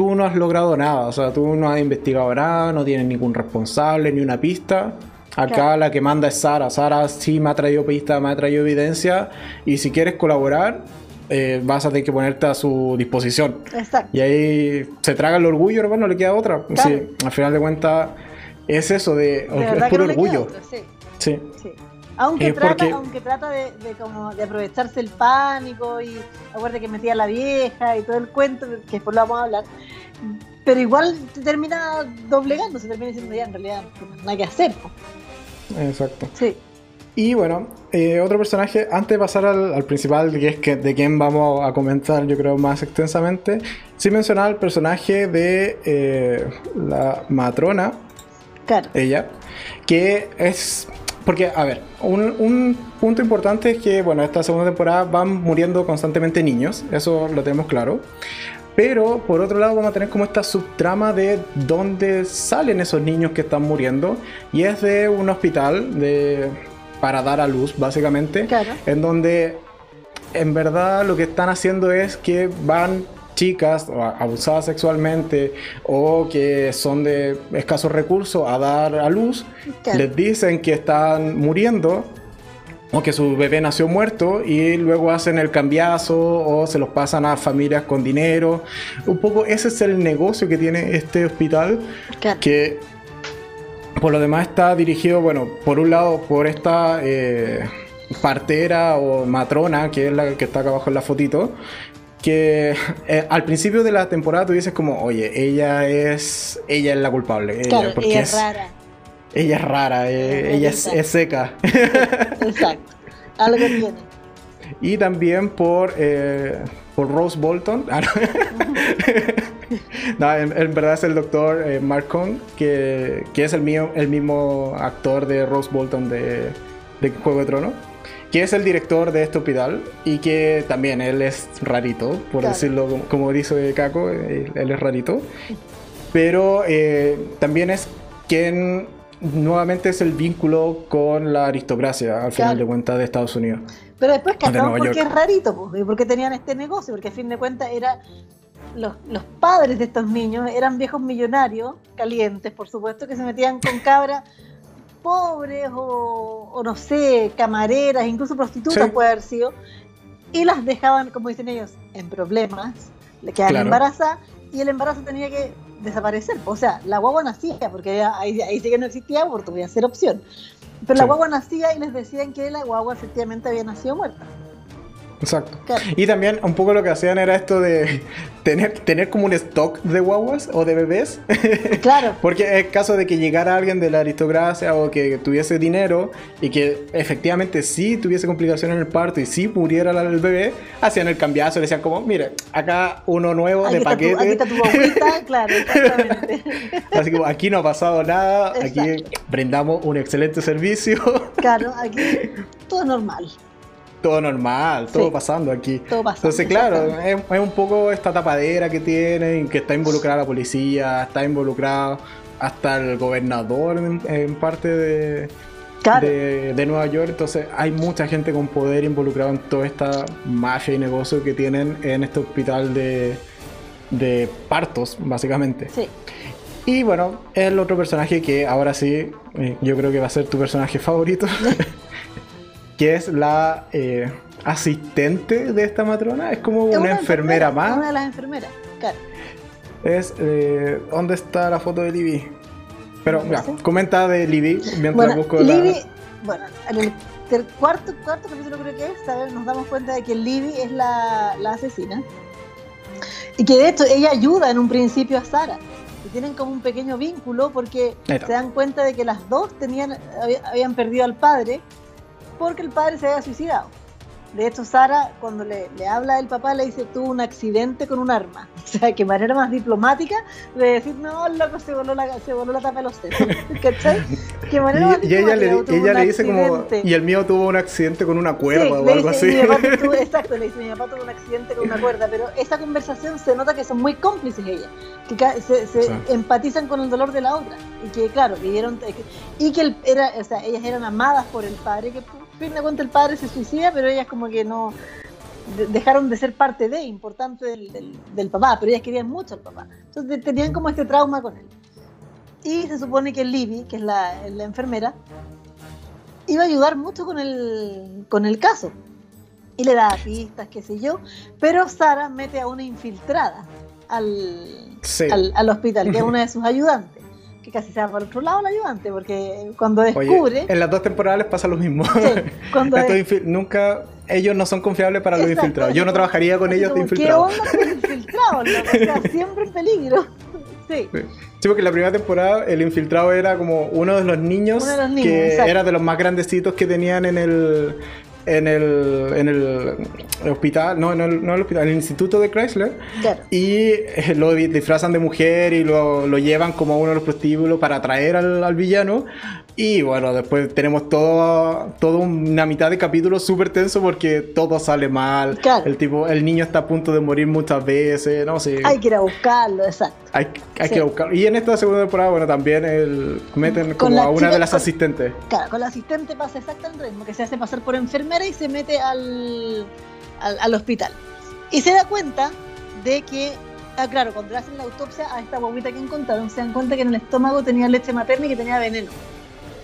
tú no has logrado nada, o sea, tú no has investigado nada, no tienes ningún responsable, ni una pista. Acá la que manda es Sara. Sara sí me ha traído pistas, me ha traído evidencia. Y si quieres colaborar, eh, vas a tener que ponerte a su disposición. Exacto. Y ahí se traga el orgullo, hermano, no le queda otra. Sí, al final de cuentas es eso de, es puro orgullo. sí. sí. Aunque, trata, aunque trata de, como de aprovecharse el pánico y acuérdate que metía a la vieja y todo el cuento, que después lo vamos a hablar. Pero igual te termina doblegando, se termina diciendo ya en realidad no hay que hacer. Exacto. Sí. Y bueno, eh, otro personaje, antes de pasar al, principal, que es que, de quien vamos a comentar yo creo más extensamente, sí mencionaba el personaje de eh, la matrona, claro. ella, que es porque, a ver, un, punto importante es que, bueno, esta segunda temporada van muriendo constantemente niños, eso lo tenemos claro. Pero por otro lado vamos a tener como esta subtrama de dónde salen esos niños que están muriendo. Y es de un hospital de, para dar a luz, básicamente. En donde en verdad lo que están haciendo es que van chicas abusadas sexualmente o que son de escasos recursos a dar a luz, les dicen que están muriendo o que su bebé nació muerto y luego hacen el cambiazo o se los pasan a familias con dinero. Un poco ese es el negocio que tiene este hospital que por lo demás está dirigido, bueno, por un lado por esta eh, partera o matrona que es la que está acá abajo en la fotito que eh, al principio de la temporada tú dices como, oye, ella es ella es la culpable. Ella, porque ella es, rara. Ella es rara, eh, ella es, seca. Exacto, algo tiene. Y también por, eh, por Rose Bolton. Ah, no, en, verdad es el doctor Mark Kong, que, que, es el, mío, el mismo actor de Rose Bolton de, de Juego de Tronos que es el director de este hospital y que también él es rarito, por decirlo como, dice Caco, él, es rarito. Pero eh, también es quien nuevamente es el vínculo con la aristocracia, al final de cuentas, de Estados Unidos. Pero después, ¿por porque es rarito? Pues, porque tenían este negocio? Porque a fin de cuentas era... Los, los, padres de estos niños eran viejos millonarios, calientes, por supuesto, que se metían con cabra pobres o, no sé, camareras, incluso prostitutas puede haber sido, y las dejaban, como dicen ellos, en problemas, le quedaban embarazadas y el embarazo tenía que desaparecer. O sea, la guagua nacía, porque ahí, ahí sí que no existía aborto, podía ser opción. Pero la guagua nacía y les decían que la guagua efectivamente había nacido muerta. Exacto. Y también un poco lo que hacían era esto de tener, tener como un stock de guaguas o de bebés. Claro. Porque es caso de que llegara alguien de la aristocracia o que tuviese dinero y que efectivamente sí tuviese complicaciones en el parto y sí muriera el bebé, hacían el cambiazo y decían como, mire, acá uno nuevo de paquete. aquí está tu claro, exactamente. Así como aquí no ha pasado nada, aquí brindamos un excelente servicio. Claro, aquí todo normal todo normal, todo pasando aquí. Todo pasando. Entonces, claro, es, un poco esta tapadera que tienen, que está involucrada la policía, está involucrado hasta el gobernador en, parte de, de, Nueva York. Entonces, hay mucha gente con poder involucrada en toda esta mafia y negocio que tienen en este hospital de, de partos, básicamente. Sí. Y bueno, el otro personaje que ahora sí, eh, yo creo que va a ser tu personaje favorito. que es la eh, asistente de esta matrona. Es como una, enfermera, más. Una de las enfermeras, claro. Es. Eh, ¿Dónde está la foto de Libby? Pero, mira, comenta de Libby mientras bueno, busco Libby, Bueno, en el cuarto, cuarto capítulo creo que es, nos damos cuenta de que Libby es la, la asesina. Y que de hecho ella ayuda en un principio a Sara y tienen como un pequeño vínculo porque se dan cuenta de que las dos tenían habían perdido al padre porque el padre se había suicidado. De hecho, Sara, cuando le, le, habla del papá, le dice, tuvo un accidente con un arma. O sea, que manera más diplomática de decir, no, loco, se voló la, se voló la tapa de los sesos. ¿Cachai? Que manera más y ella le, ella le dice como, y el mío tuvo un accidente con una cuerda o algo así. Mi papá tuvo, exacto, le dice, mi papá tuvo un accidente con una cuerda. Pero esa conversación se nota que son muy cómplices ellas, que se, se empatizan con el dolor de la otra. Y que, claro, vivieron, y que era, o sea, ellas eran amadas por el padre, que fin de cuentas el padre se suicida, pero ella es como que no, dejaron de ser parte de, importante del, papá, pero ellas querían mucho al papá. Entonces tenían como este trauma con él. Y se supone que Libby, que es la, enfermera, iba a ayudar mucho con el, con el caso. Y le daba pistas, qué sé yo. Pero Sara mete a una infiltrada al, al, hospital, que es una de sus ayudantes que casi se va por otro lado el ayudante, porque cuando descubre... en las dos temporadas pasa lo mismo. cuando nunca ellos no son confiables para los infiltrados. Yo no trabajaría con ellos de infiltrados. ¿Qué onda infiltrados? o sea, siempre en peligro. Sí. sí. porque en la primera temporada el infiltrado era como uno de los niños, que era de los más grandecitos que tenían en el, en el, en el hospital, no, no, no el hospital, en el instituto de Chrysler. Y eh, lo disfrazan de mujer y lo, lo, llevan como uno de los prostíbulos para atraer al, al villano. Y bueno, después tenemos todo, todo una mitad de capítulo súper tenso porque todo sale mal. El tipo, el niño está a punto de morir muchas veces, no sé. Hay que ir a buscarlo, exacto. Hay, hay que buscarlo. Y en esta segunda temporada, bueno, también el, meten como a una de las asistentes. Claro, con la asistente pasa exactamente lo mismo, que se hace pasar por enfermera y se mete al, al, al hospital. Y se da cuenta de que Ah, claro, cuando le hacen la autopsia a esta bobita que encontraron, se dan cuenta que en el estómago tenía leche materna y que tenía veneno.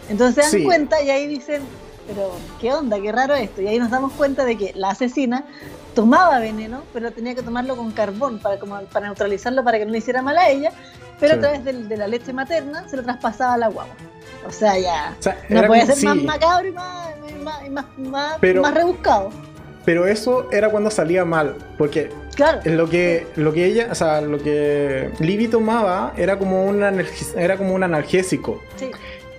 Entonces se dan cuenta y ahí dicen, pero qué onda, qué raro esto. Y ahí nos damos cuenta de que la asesina tomaba veneno, pero tenía que tomarlo con carbón para, como, para neutralizarlo para que no le hiciera mal a ella, pero a través de, la leche materna se lo traspasaba a la guagua. O sea, ya no puede ser más macabro y más, más, más, rebuscado. Pero eso era cuando salía mal, porque claro. lo que lo que ella, o sea, lo que Libby tomaba era como un era como un analgésico. Sí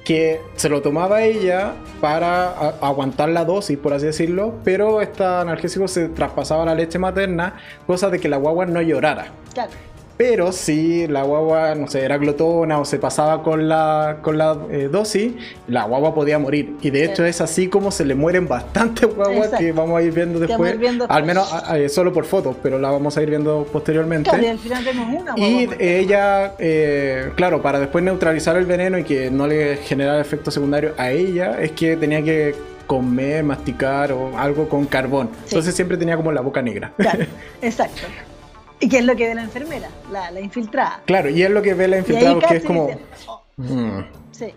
que se lo tomaba ella para aguantar la dosis, por así decirlo, pero este analgésico se traspasaba a la leche materna, cosa de que la guagua no llorara. Claro. Pero si la guagua, no sé, era glotona o se pasaba con la, con la eh, dosis, la guagua podía morir. Y de hecho es así como se le mueren bastantes guaguas que vamos a ir viendo después. al menos solo por fotos, pero la vamos a ir viendo posteriormente. y al final vemos una Y ella, eh, claro, para después neutralizar el veneno y que no le generara efecto secundario a ella, es que tenía que comer, masticar o algo con carbón. Entonces siempre tenía como la boca negra. Claro, exacto. ¿Y qué es lo que ve la enfermera? La, infiltrada. Claro, y es lo que ve la infiltrada que es como. Oh, mm, sí.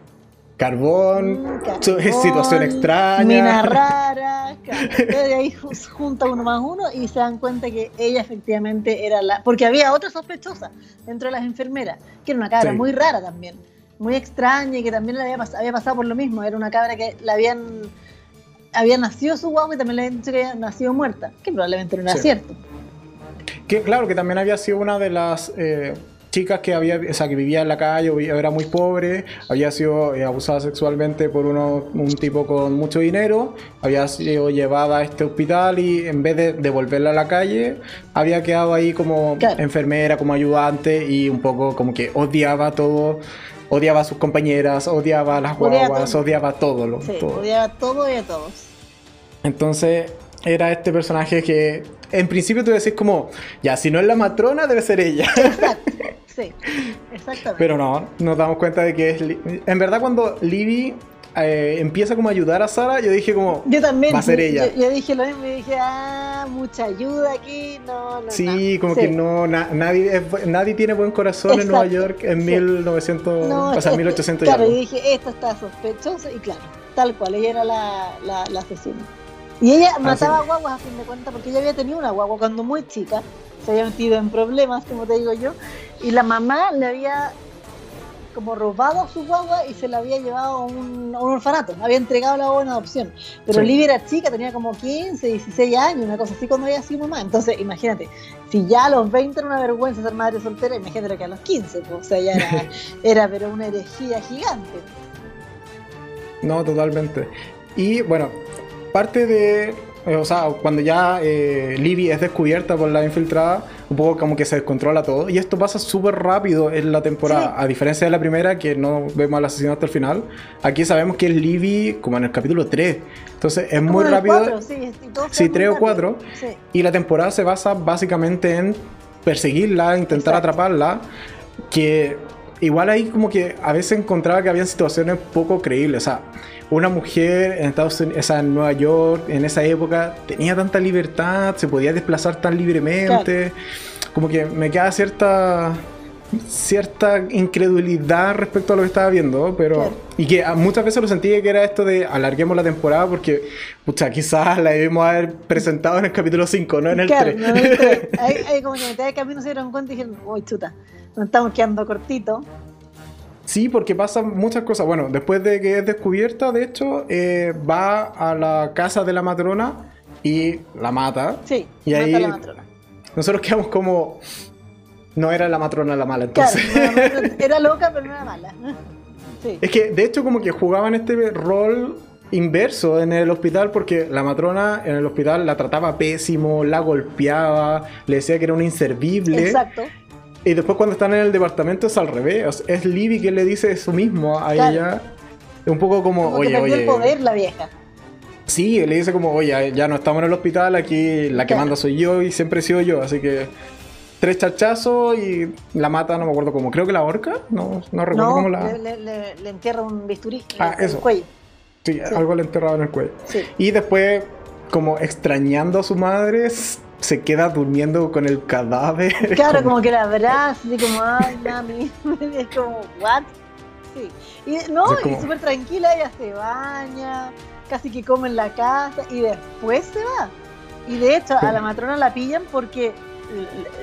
Carbón, mm, situación extraña. Mina rara. Claro. ahí junta uno más uno y se dan cuenta que ella efectivamente era la. Porque había otra sospechosa dentro de las enfermeras, que era una cabra muy rara también, muy extraña y que también le había, había pasado por lo mismo. Era una cabra que la habían. Había nacido su guagua y también le habían dicho que había nacido muerta, que probablemente no era cierto. Que claro, que también había sido una de las eh, chicas que había, o sea, que vivía en la calle, era muy pobre, había sido eh, abusada sexualmente por uno, un tipo con mucho dinero, había sido llevada a este hospital y en vez de devolverla a la calle, había quedado ahí como enfermera, como ayudante y un poco como que odiaba todo. Odiaba a sus compañeras, odiaba a las guaguas, odiaba todo. Lo, sí, odiaba todo y a todos. Entonces, era este personaje que en principio tú decís como, ya, si no es la matrona, debe ser ella. Exacto, sí, exactamente. Pero no, nos damos cuenta de que es... En verdad cuando Libby eh, empieza como a ayudar a Sara, yo dije como, yo también, va a ser ella. Yo, dije lo mismo, y dije, ah, mucha ayuda aquí, no, no. Sí, como que no, nadie, nadie tiene buen corazón en Nueva York en 1900, o sea, 1800 Claro, y dije, esto está sospechoso, y claro, tal cual, ella era la, la, la asesina. Y ella mataba guaguas a fin de cuentas porque ella había tenido una guagua cuando muy chica, se había metido en problemas, como te digo yo, y la mamá le había como robado a su guagua y se la había llevado a un, orfanato, había entregado la guagua en adopción. Pero Olivia era chica, tenía como 15, 16 años, una cosa así cuando había sido mamá. Entonces, imagínate, si ya a los 20 era una vergüenza ser madre soltera, imagínate que a los 15, pues, o sea, ya era, era pero una herejía gigante. No, totalmente. Y bueno, parte de. Eh, o sea, cuando ya eh, Libby es descubierta por la infiltrada, un poco como que se descontrola todo. Y esto pasa súper rápido en la temporada. A diferencia de la primera, que no vemos al asesino hasta el final. Aquí sabemos que es Libby como en el capítulo 3. Entonces es muy rápido. sí, sí 3 o 4. Y la temporada se basa básicamente en perseguirla, intentar atraparla. Que igual ahí como que a veces encontraba que había situaciones poco creíbles. O sea, una mujer en Estados Unidos, o sea, en Nueva York, en esa época, tenía tanta libertad, se podía desplazar tan libremente. Como que me queda cierta cierta incredulidad respecto a lo que estaba viendo, pero y que muchas veces lo sentí que era esto de alarguemos la temporada porque pucha, quizás la debimos haber presentado en el capítulo 5, no en el 3. No, hay, como que a mitad de camino se dieron cuenta y dijeron, uy, chuta, nos estamos quedando cortito. Sí, porque pasan muchas cosas. Bueno, después de que es descubierta, de hecho, eh, va a la casa de la matrona y la mata. Sí, y mata ahí a la matrona. Nosotros quedamos como. No era la matrona la mala, entonces. Claro, era loca, pero no era mala. Sí. Es que, de hecho, como que jugaban este rol inverso en el hospital porque la matrona en el hospital la trataba pésimo, la golpeaba, le decía que era un inservible. Exacto. Y después cuando están en el departamento es al revés. Es Libby que le dice eso mismo a ella. Un poco como, oye, que oye. el poder la vieja. Sí, le dice como, oye, ya no estamos en el hospital, aquí la que manda soy yo y siempre he sido yo, así que tres chachazos y la mata, no me acuerdo cómo, creo que la horca, no, no recuerdo cómo la... Le, le, le, entierra un bisturí ah, en el cuello. Sí, algo le enterraba en el cuello. Sí. Y después, como extrañando a su madre, se queda durmiendo con el cadáver. Claro, como, que la abraza, y como, ay, mami. es como, ¿what? Sí. Y no, y súper tranquila, ella se baña, casi que come en la casa y después se va. Y de hecho, a la matrona la pillan porque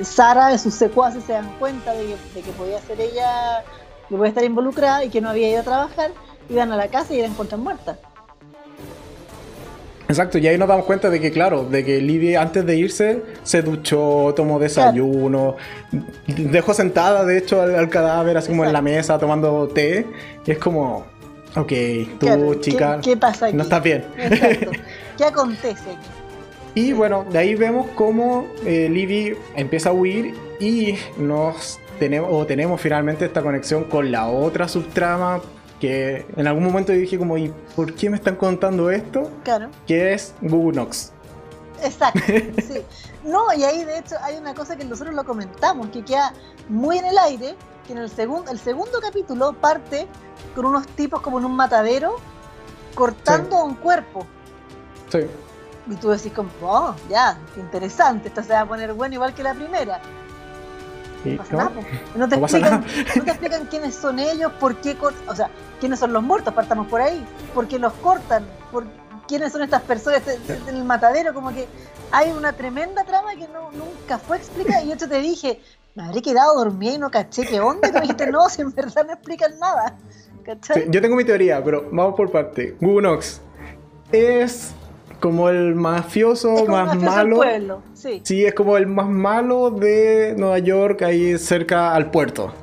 Sara de sus secuaces se dan cuenta de que, podía ser ella, que podía estar involucrada y que no había ido a trabajar. Iban a la casa y la encuentran muerta. Exacto, y ahí nos damos cuenta de que, claro, de que Libby antes de irse se duchó, tomó desayuno, dejó sentada, de hecho, al, cadáver así como en la mesa tomando té. Y es como, ok, tú, chica, ¿qué, pasa aquí? no estás bien. Exacto. ¿Qué acontece aquí? Y bueno, de ahí vemos cómo eh, Libby empieza a huir y nos tenemos, o tenemos finalmente esta conexión con la otra subtrama que en algún momento dije como, ¿y por qué me están contando esto? Claro. Que es Google Knox. Exacto, sí. No, y ahí de hecho hay una cosa que nosotros lo comentamos, que queda muy en el aire, que en el, segundo el segundo capítulo parte con unos tipos como en un matadero cortando un cuerpo. Sí. Y tú decís como, oh, ya, qué interesante, esto se va a poner bueno igual que la primera. No, te explican, quiénes son ellos, por qué, o sea, quiénes son los muertos, partamos por ahí, por qué los cortan, por quiénes son estas personas en el matadero, como que hay una tremenda trama que no, nunca fue explicada y yo te dije, me habré quedado dormida y no caché qué onda, y tú dijiste, no, si en verdad no explican nada. yo tengo mi teoría, pero vamos por parte. Gunox es como el mafioso más malo. sí. es como el más malo de Nueva York, ahí cerca al puerto.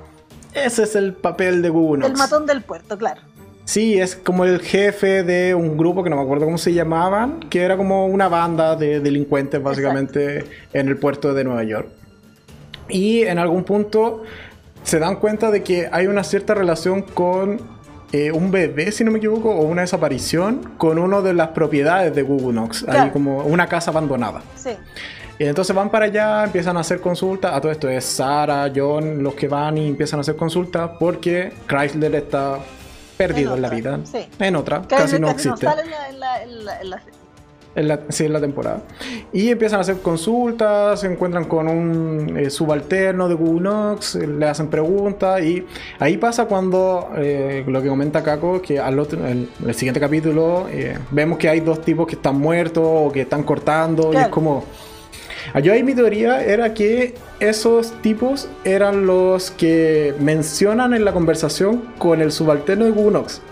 Ese es el papel de Google El matón del puerto, claro. Sí, es como el jefe de un grupo que no me acuerdo cómo se llamaban, que era como una banda de delincuentes básicamente en el puerto de Nueva York. Y en algún punto se dan cuenta de que hay una cierta relación con eh, un bebé, si no me equivoco, o una desaparición con una de las propiedades de Google Knox, ahí como una casa abandonada. Sí. Y entonces van para allá, empiezan a hacer consultas. A todo esto es Sara, John, los que van y empiezan a hacer consultas porque Chrysler está perdido en, la vida. Sí. En otra, casi no existe. En la, sí, en la temporada. Y empiezan a hacer consultas, se encuentran con un eh, subalterno de Google Knox, eh, le hacen preguntas y ahí pasa cuando eh, lo que comenta Kako, que al otro, en el siguiente capítulo vemos que hay dos tipos que están muertos o que están cortando y es como... Yo ahí mi teoría era que esos tipos eran los que mencionan en la conversación con el subalterno de Google Knox.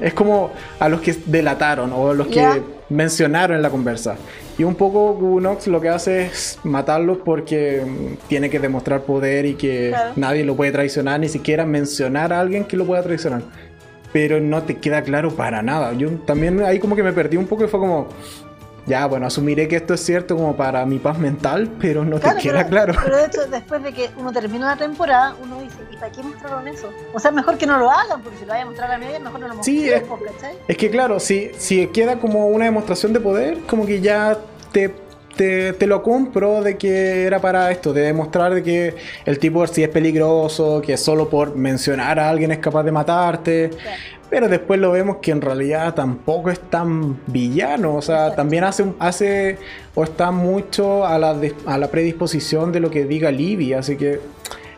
Es como a los que delataron o a los que mencionaron en la conversa. Y un poco Gunox lo que hace es matarlos porque mm, tiene que demostrar poder y que nadie lo puede traicionar, ni siquiera mencionar a alguien que lo pueda traicionar. Pero no te queda claro para nada. Yo también ahí como que me perdí un poco y fue como, ya, bueno, asumiré que esto es cierto como para mi paz mental, pero no te queda claro. Pero de hecho, después de que uno termina la temporada, uno dice, ¿y para qué mostraron eso? O sea, mejor que no lo hagan, porque si lo vaya a mostrar a media, mejor no lo mostremos, sí, es, es, que claro, si, si queda como una demostración de poder, como que ya te te, te, lo compro de que era para esto, de demostrar de que el tipo sí es peligroso, que solo por mencionar a alguien es capaz de matarte. Pero después lo vemos que en realidad tampoco es tan villano. O sea, también hace, hace o está mucho a la, a la predisposición de lo que diga Libby. Así que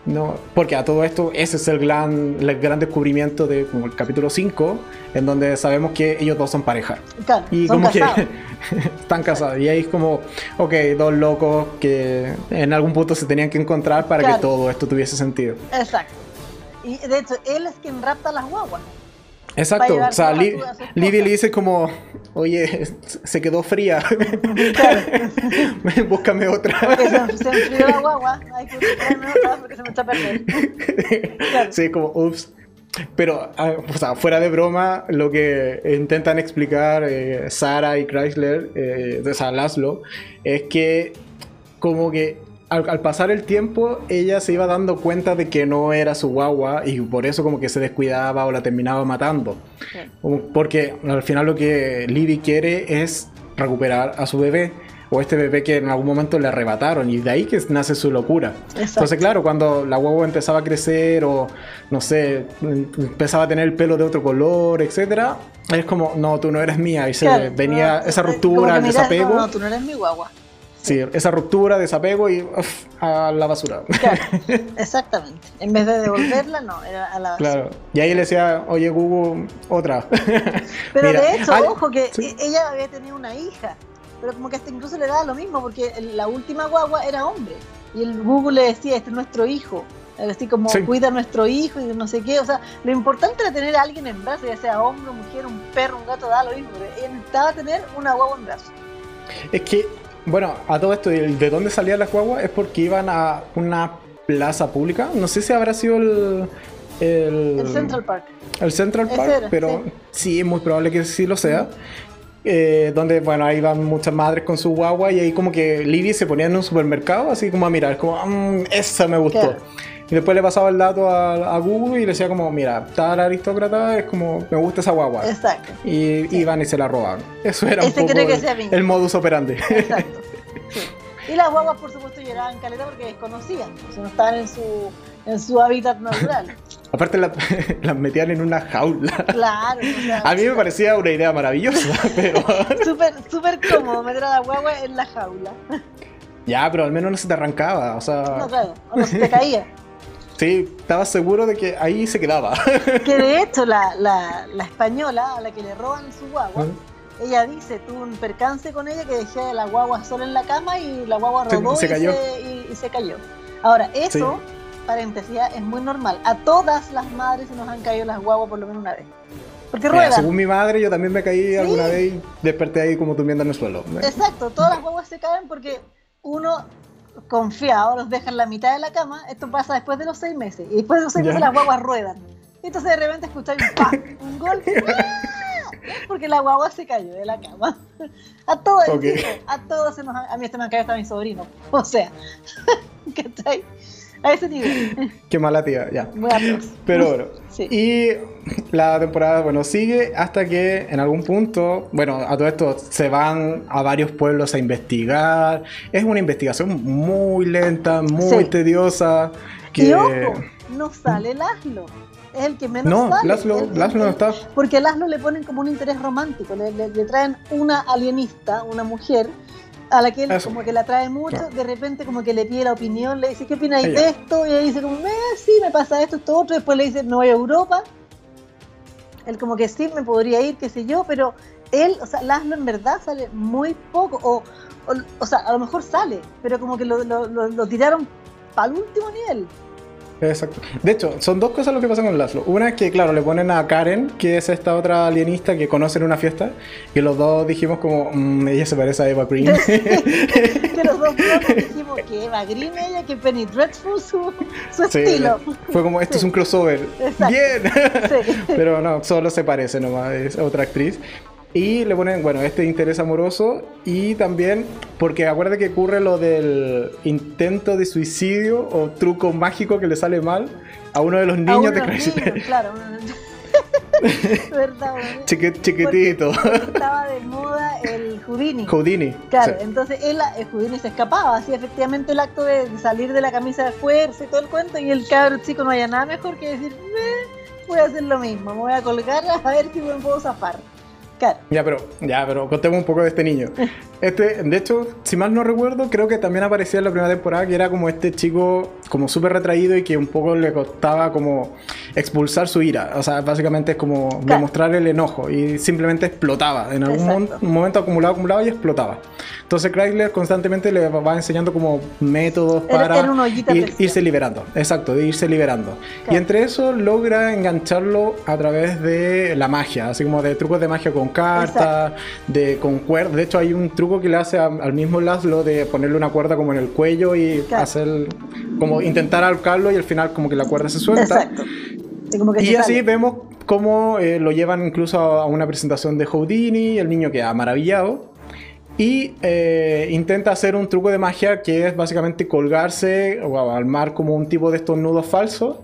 no, porque a todo esto, ese es el gran, el gran descubrimiento de como el capítulo 5, en donde sabemos que ellos dos son pareja. y como que están casados. Y ahí es como, ok, dos locos que en algún punto se tenían que encontrar para que todo esto tuviese sentido. Exacto. Y de hecho, él es quien rapta las guaguas. Exacto, o sea, Libby le dice como, oye, se quedó fría, búscame otra. Porque se, se, enfrió la guagua, hay que buscarme otra porque se me está a perder. Sí, como, ups. Pero, ah, o sea, fuera de broma, lo que intentan explicar eh, Sara y Chrysler, eh, o sea, Laszlo, es que como que al, pasar el tiempo, ella se iba dando cuenta de que no era su guagua y por eso como que se descuidaba o la terminaba matando. Porque al final lo que Libby quiere es recuperar a su bebé o este bebé que en algún momento le arrebataron y de ahí que nace su locura. Entonces, claro, cuando la guagua empezaba a crecer o no sé, empezaba a tener el pelo de otro color, etcétera, es como, no, tú no eres mía y se venía esa ruptura, el desapego. No, no, tú no eres mi guagua. Sí, esa ruptura, desapego y a la basura. Claro, exactamente. En vez de devolverla, no, era a la basura. Claro. Y ahí le decía, oye, Google, otra. Pero de hecho, ojo, que e-, ella había tenido una hija, pero como que hasta incluso le daba lo mismo, porque la última guagua era hombre. Y el Google le decía, este es nuestro hijo. Así como cuida a nuestro hijo y no sé qué. O sea, lo importante era tener a alguien en brazos, ya sea hombre, mujer, un perro, un gato, da lo mismo. Ella necesitaba tener una guagua en brazos. Es que bueno, a todo esto, ¿de dónde salían las guaguas? Es porque iban a una plaza pública. No sé si habrá sido el. El, Central Park. El Central Park, pero sí. es muy probable que sí lo sea. Eh, donde, bueno, ahí van muchas madres con su guagua y ahí como que Libby se ponía en un supermercado, así como a mirar, como, mmm, esa me gustó. Y después le pasaba el dato a, Google y le decía como, mira, tal aristócrata es como, me gusta esa guagua. Exacto. Y iban y se la robaban. Eso era un poco el, modus operandi. Exacto. Y las guaguas, por supuesto, lloraban caleta porque desconocían, o no estaban en su, en su hábitat natural. Aparte las metían en una jaula. Claro. a mí me parecía una idea maravillosa, pero... súper, súper cómodo meter a la guagua en la jaula. Ya, pero al menos no se te arrancaba, o sea... No, claro, o no se te caía. Sí, estaba seguro de que ahí se quedaba. Que de hecho la, la, la española a la que le roban su guagua, ella dice, tuvo un percance con ella que dejé la guagua sola en la cama y la guagua rodó se, y, cayó. Se, y, se cayó. Ahora, eso, paréntesis, es muy normal. A todas las madres se nos han caído las guaguas por lo menos una vez. Porque ruedan. según mi madre, yo también me caí alguna vez y desperté ahí como durmiendo en el suelo. Exacto, todas las guaguas se caen porque uno confiado, los deja en la mitad de la cama, esto pasa después de los seis meses, y después de los seis meses las guaguas ruedan. Y entonces de repente escucháis un ¡pam! un golpe, ¡ah! porque la guagua se cayó de la cama. A todos, a todos se nos a mí este me han caído hasta mi sobrino. O sea, ¿cachai? A ese nivel. Qué mala tía, ya. Pero bueno. Y la temporada, bueno, sigue hasta que en algún punto, bueno, a todo esto se van a varios pueblos a investigar. Es una investigación muy lenta, muy tediosa. Que... Y ojo, no sale Laszlo. Es el que menos no, sale. Laszlo, no está. Porque a Laszlo le ponen como un interés romántico. le, le traen una alienista, una mujer a la que él como que la atrae mucho, de repente como que le pide la opinión, le dice, ¿qué opináis de esto? Y ella dice como, eh, sí, me pasa esto, esto, otro, después le dice, no voy a Europa. Él como que sí, me podría ir, qué sé yo, pero él, o sea, Laszlo en verdad sale muy poco, o, o, sea, a lo mejor sale, pero como que lo, lo, lo tiraron para el último nivel. Exacto. De hecho, son dos cosas lo que pasa con Laszlo. Una es que, claro, le ponen a Karen, que es esta otra alienista que conocen en una fiesta, y los dos dijimos como, mmm, ella se parece a Eva Green. que los dos dijimos que Eva Green ella, que Penny Dreadful su, su estilo. Fue como, esto es un crossover. Bien. Pero no, solo se parece nomás, es otra actriz. Y le ponen, bueno, este interés amoroso y también porque acuérdate que ocurre lo del intento de suicidio o truco mágico que le sale mal a uno de los niños de Crazy Claro. ¿Verdad? chiquitito. Estaba de moda el Houdini. Houdini. Claro, entonces él, el Houdini se escapaba, hacía efectivamente el acto de salir de la camisa de fuerza y todo el cuento, y el cabro chico no haya nada mejor que decir, voy a hacer lo mismo, me voy a colgar a ver si me puedo zafar. Ya, pero, ya, pero contemos un poco de este niño. Este, de hecho, si mal no recuerdo, creo que también aparecía en la primera temporada que era como este chico como súper retraído y que un poco le costaba como expulsar su ira. O sea, básicamente es como demostrar el enojo y simplemente explotaba. En algún momento acumulado, acumulado y explotaba. Entonces Chrysler constantemente le va enseñando como métodos para irse liberando. Exacto, de irse liberando. Y entre eso logra engancharlo a través de la magia, así como de trucos de magia con cartas, de con cuerdas. De hecho hay un truco que le hace al mismo Laszlo de ponerle una cuerda como en el cuello y hacer como intentar ahorcarlo y al final como que la cuerda se suelta. Exacto. Y, así vemos cómo eh, lo llevan incluso a una presentación de Houdini, el niño queda maravillado y eh, intenta hacer un truco de magia que es básicamente colgarse o armar como un tipo de estos nudos falsos,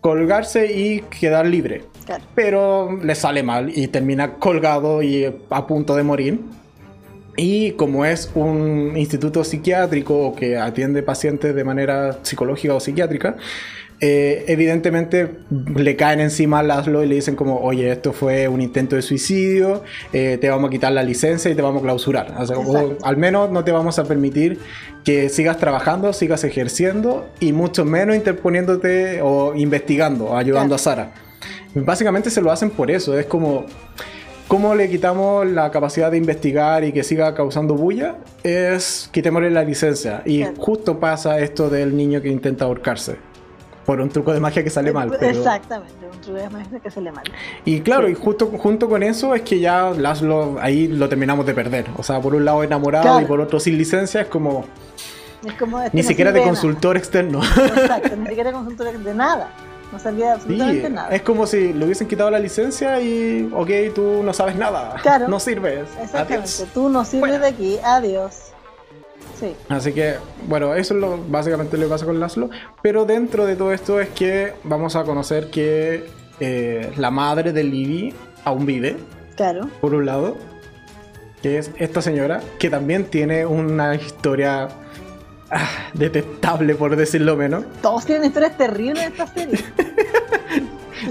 colgarse y quedar libre. Pero le sale mal y termina colgado y a punto de morir. Y como es un instituto psiquiátrico que atiende pacientes de manera psicológica o psiquiátrica, eh, evidentemente le caen encima a Laszlo y le dicen como, oye, esto fue un intento de suicidio, eh, te vamos a quitar la licencia y te vamos a clausurar. O al menos no te vamos a permitir que sigas trabajando, sigas ejerciendo y mucho menos interponiéndote o investigando, ayudando a Sara. Básicamente se lo hacen por eso, es como... ¿Cómo le quitamos la capacidad de investigar y que siga causando bulla? Es quitémosle la licencia. Y justo pasa esto del niño que intenta ahorcarse por un truco de magia que sale mal. Exactamente, un truco de magia que sale mal. Y claro, y justo junto con eso es que ya Laszlo ahí lo terminamos de perder. O sea, por un lado enamorado y por otro sin licencia, es como. Es como este ni siquiera de consultor externo. Exacto, ni siquiera de consultor de nada. No sabía absolutamente nada. Es como si le hubiesen quitado la licencia y, ok, tú no sabes nada. Claro. No sirves. Exactamente. Tú no sirves de aquí. Adiós. Sí. Así que, bueno, eso es lo básicamente lo que pasa con Laszlo. Pero dentro de todo esto es que vamos a conocer que eh, la madre de Libby aún vive. Claro. Por un lado. Que es esta señora, que también tiene una historia ah, detestable, por decirlo menos. Todos tienen historias terribles en esta serie.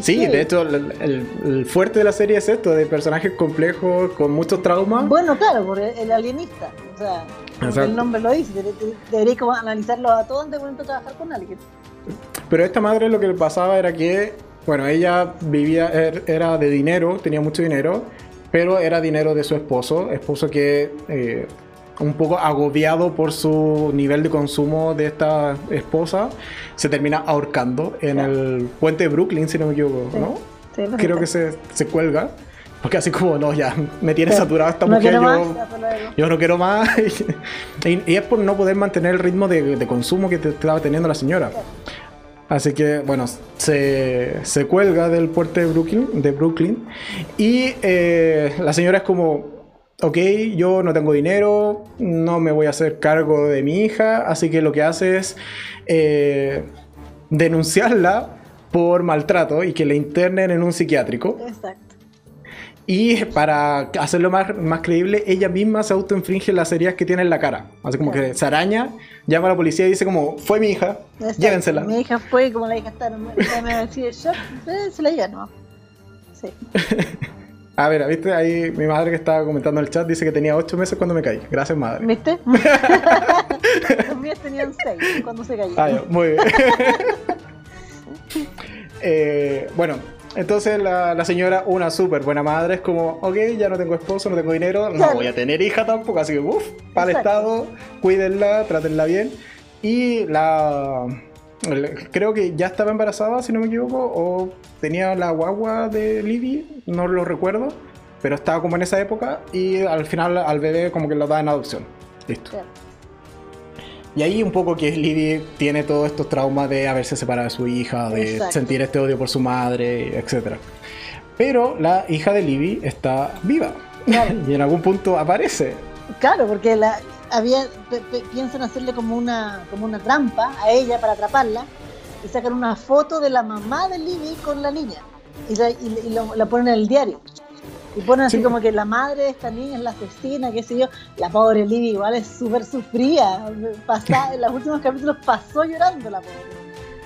Sí, de hecho, el, fuerte de la serie es esto, de personajes complejos, con muchos traumas. Bueno, claro, por el, alienista. O sea, el nombre lo dice, debería como analizarlo a todos antes de momento trabajar con alguien. Pero a esta madre lo que le pasaba era que, bueno, ella vivía, er, era de dinero, tenía mucho dinero, pero era dinero de su esposo, esposo que eh, un poco agobiado por su nivel de consumo de esta esposa, se termina ahorcando en el puente de Brooklyn, si no me equivoco, ¿no? Creo que se, se, cuelga. Porque así como, no, ya me tiene saturada esta mujer, yo, yo, no quiero más. y, es por no poder mantener el ritmo de, consumo que estaba teniendo la señora. Así que, bueno, se, se, cuelga del puente de Brooklyn, de Brooklyn y eh, la señora es como, ok, yo no tengo dinero, no me voy a hacer cargo de mi hija, así que lo que hace es eh, denunciarla por maltrato y que le internen en un psiquiátrico. Exacto. Y para hacerlo más, más creíble, ella misma se autoinfringe las heridas que tiene en la cara. Así como que se araña, llama a la policía y dice como, fue mi hija, llévensela. Mi hija fue como la hija está, me, se la llevan, Sí. A ver, ¿viste? Ahí mi madre que estaba comentando en el chat dice que tenía 8 meses cuando me caí. Gracias, madre. ¿Viste? Los míos tenían 6 cuando se cayeron. Ah, muy bien. eh, bueno, entonces la, la, señora, una súper buena madre, es como, ok, ya no tengo esposo, no tengo dinero, no voy a tener hija tampoco, así que, uff, para el Estado, cuídenla, trátenla bien. Y la creo que ya estaba embarazada, si no me equivoco, o tenía la guagua de Libby, no lo recuerdo, pero estaba como en esa época y al final al bebé como que lo da en adopción. Listo. Y ahí un poco que Libby tiene todos estos traumas de haberse separado de su hija, de sentir este odio por su madre, etc. Pero la hija de Libby está viva. y en algún punto aparece. Claro, porque la, había, piensan hacerle como una, como una trampa a ella para atraparla y sacan una foto de la mamá de Libby con la niña. y, la, y, lo, la ponen en el diario. Y ponen así como que la madre de esta niña es la asesina, qué sé yo. La pobre Libby igual es súper sufrida. en los últimos capítulos pasó llorando la pobre.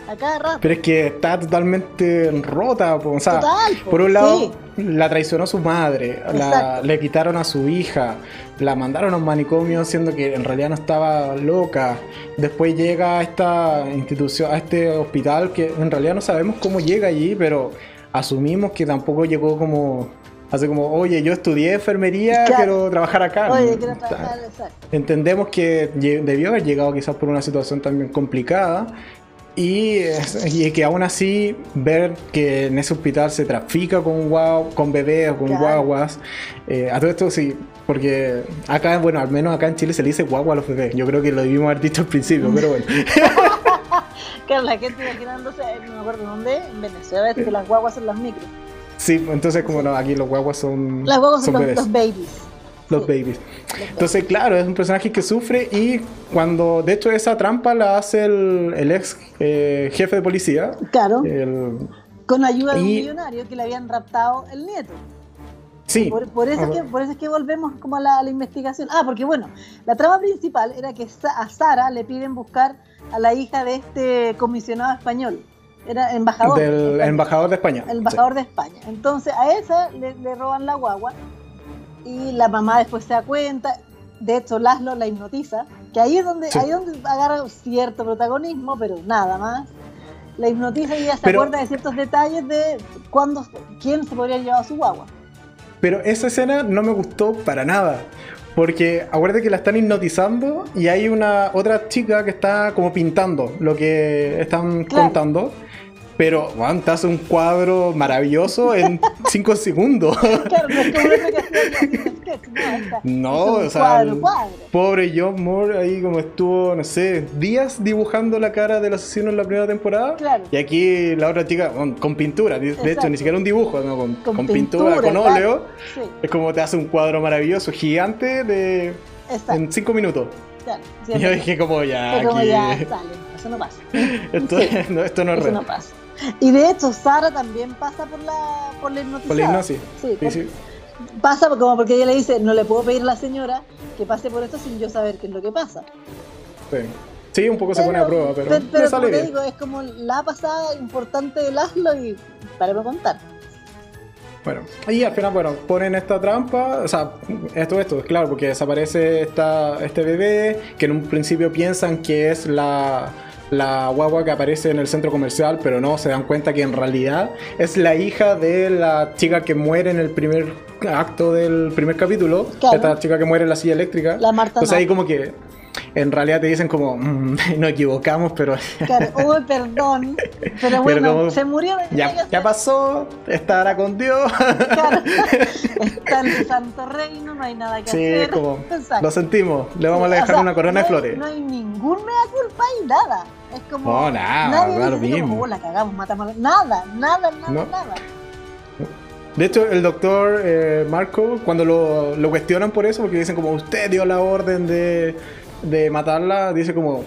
A cada rato. Pero es que está totalmente rota. O sea, por un lado, la traicionó su madre, la, le quitaron a su hija, la mandaron a un manicomio siendo que en realidad no estaba loca. Después llega a esta institución, a este hospital que en realidad no sabemos cómo llega allí, pero asumimos que tampoco llegó como Así como, oye, yo estudié enfermería, quiero trabajar acá. Oye, quiero trabajar, exacto. Entendemos que debió haber llegado quizás por una situación también complicada. Y, y, que aún así ver que en ese hospital se trafica con guau, con bebés o con guaguas. Eh, a todo esto sí, porque acá, bueno, al menos acá en Chile se le dice guagua a los bebés. Yo creo que lo debimos haber dicho al principio, pero bueno. claro, la gente imaginándose, no me acuerdo dónde, en Venezuela, que las guaguas son las micros. Sí, entonces como no, aquí los guaguas son... Las guaguas son, los, babies. Los babies. Entonces, claro, es un personaje que sufre y cuando, de hecho, esa trampa la hace el, ex eh, jefe de policía. Claro. con ayuda de un millonario que le habían raptado el nieto. Sí. Por, eso es que, por eso es que volvemos como a la, investigación. Ah, porque bueno, la trama principal era que a Sara le piden buscar a la hija de este comisionado español. Era embajador. Del embajador de España. El embajador de España. Entonces a esa le, roban la guagua y la mamá después se da cuenta. De hecho, Laszlo la hipnotiza, que ahí es donde, ahí donde agarra cierto protagonismo, pero nada más. La hipnotiza y ella se acuerda de ciertos detalles de cuándo, quién se podría llevar a su guagua. Pero esa escena no me gustó para nada. Porque acuérdate que la están hipnotizando y hay una otra chica que está como pintando lo que están contando. Pero, Juan, te hace un cuadro maravilloso en 5 segundos. Claro, no es como que No, o sea, pobre John Moore ahí como estuvo, no sé, días dibujando la cara del asesino en la primera temporada. Claro. Y aquí la otra chica con, pintura, de, hecho, ni siquiera un dibujo, ¿no? con, pintura, con óleo. Es como te hace un cuadro maravilloso, gigante de en 5 minutos. Claro, y yo dije como ya. Como ya, sale, eso no pasa. esto, no, esto no es Eso no pasa. Y de hecho, Sara también pasa por la, por la hipnosis. Por la hipnosis. Sí, sí, Pasa como porque ella le dice, no le puedo pedir a la señora que pase por esto sin yo saber qué es lo que pasa. Sí. Sí, un poco se pone a prueba, pero, pero, pero sale digo, es como la pasada importante del Aslo y para contar. Bueno, y al final, bueno, ponen esta trampa, o sea, esto, esto, claro, porque desaparece esta, este bebé, que en un principio piensan que es la, la guagua que aparece en el centro comercial, pero no, se dan cuenta que en realidad es la hija de la chica que muere en el primer acto del primer capítulo, esta chica que muere en la silla eléctrica. La Marta. Entonces ahí como que en realidad te dicen como, mm, nos equivocamos, pero... Claro, uy, perdón, pero bueno, se murió. Ya, ya pasó, estará con Dios. Claro, está en el santo reino, no hay nada que hacer. Sí, como, lo sentimos, le vamos a dejar una corona de flores. No hay ninguna culpa y nada. Es como. No, nada, claro, mismo. Oh, la cagamos, matamos. Nada, nada, nada, nada. De hecho, el doctor eh, Marco, cuando lo, lo, cuestionan por eso, porque dicen como usted dio la orden de, de matarla, dice como,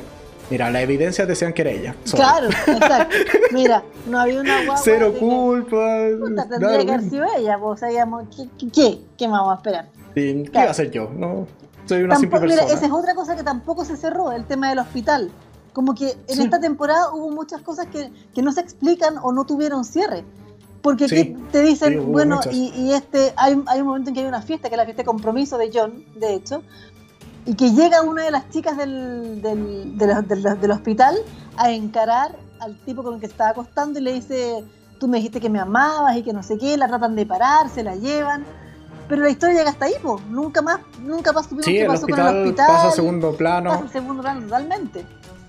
mira, la evidencia decían que era ella. Claro, exacto. Mira, no había una guagua. Cero culpa. Puta, tendría que haber sido ella, pues sabíamos, ¿qué, qué, qué más vamos a esperar? Sí, ¿Qué iba a hacer yo? No, soy una simple persona. Mira, esa es otra cosa que tampoco se cerró, el tema del hospital. Como que en esta temporada hubo muchas cosas que, que, no se explican o no tuvieron cierre. Porque te dicen, bueno, y, este hay, hay, un momento en que hay una fiesta, que es la fiesta de compromiso de John, de hecho, y que llega una de las chicas del, del, del, hospital a encarar al tipo con el que estaba acostando y le dice, tú me dijiste que me amabas y que no sé qué, la tratan de parar, se la llevan. Pero la historia llega hasta ahí, pues. Nunca más, nunca más sí, qué pasó con el hospital. Pasa a segundo plano. Pasa a segundo plano totalmente.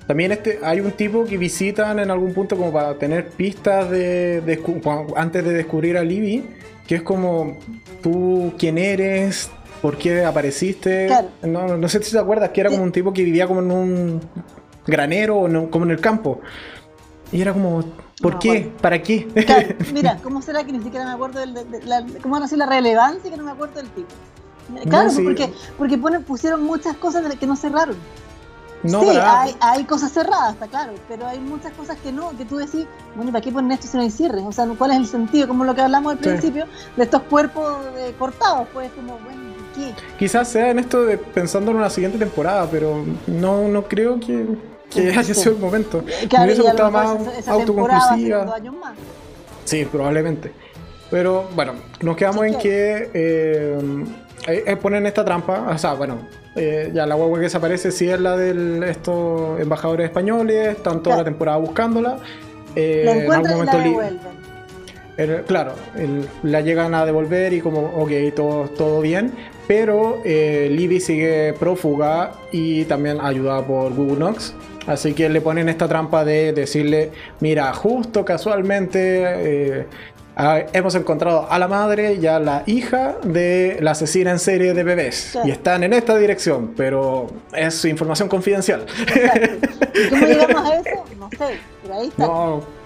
También este, hay un tipo que visitan en algún punto como para tener pistas de, antes de descubrir a Libby, que es como tú quién eres, por qué apareciste. No, no, sé si te acuerdas que era como un tipo que vivía como en un granero o como en el campo. Y era como, ¿por qué? ¿Para qué? mira, ¿cómo será que ni siquiera me acuerdo del, de, la, cómo van a la relevancia que no me acuerdo del tipo? Claro, porque, porque pusieron muchas cosas que no cerraron. No, sí, hay, hay cosas cerradas, está claro, pero hay muchas cosas que no, que tú decís, bueno, ¿y para qué ponen esto si no hay cierre? O sea, ¿cuál es el sentido? Como lo que hablamos al Sí. principio, de estos cuerpos eh, cortados, pues como, bueno, ¿y ¿qué? Quizás sea en esto de pensando en una siguiente temporada, pero no, no creo que, que haya Sí. sido el momento. Claro, hubiese y a lo gustado más esa, autoconclusiva. dos años más. Sí, probablemente. Pero bueno, nos quedamos Sí, en que eh, eh, eh, ponen esta trampa. O sea, bueno, eh, ya la guagua que desaparece sí es la de estos embajadores españoles, están toda Claro. la temporada buscándola. Eh, La en algún encuentran y la momento el- claro, el- la llegan a devolver y como, ok, todo, todo bien. Pero eh, Libby sigue prófuga y también ayudada por Google Knox. Así que le ponen esta trampa de decirle, mira, justo casualmente eh, ah, hemos encontrado a la madre y a la hija de la asesina en serie de bebés. Claro. Y están en esta dirección, pero es información confidencial. ¿Y cómo llegamos a eso? No sé, pero ahí está. No,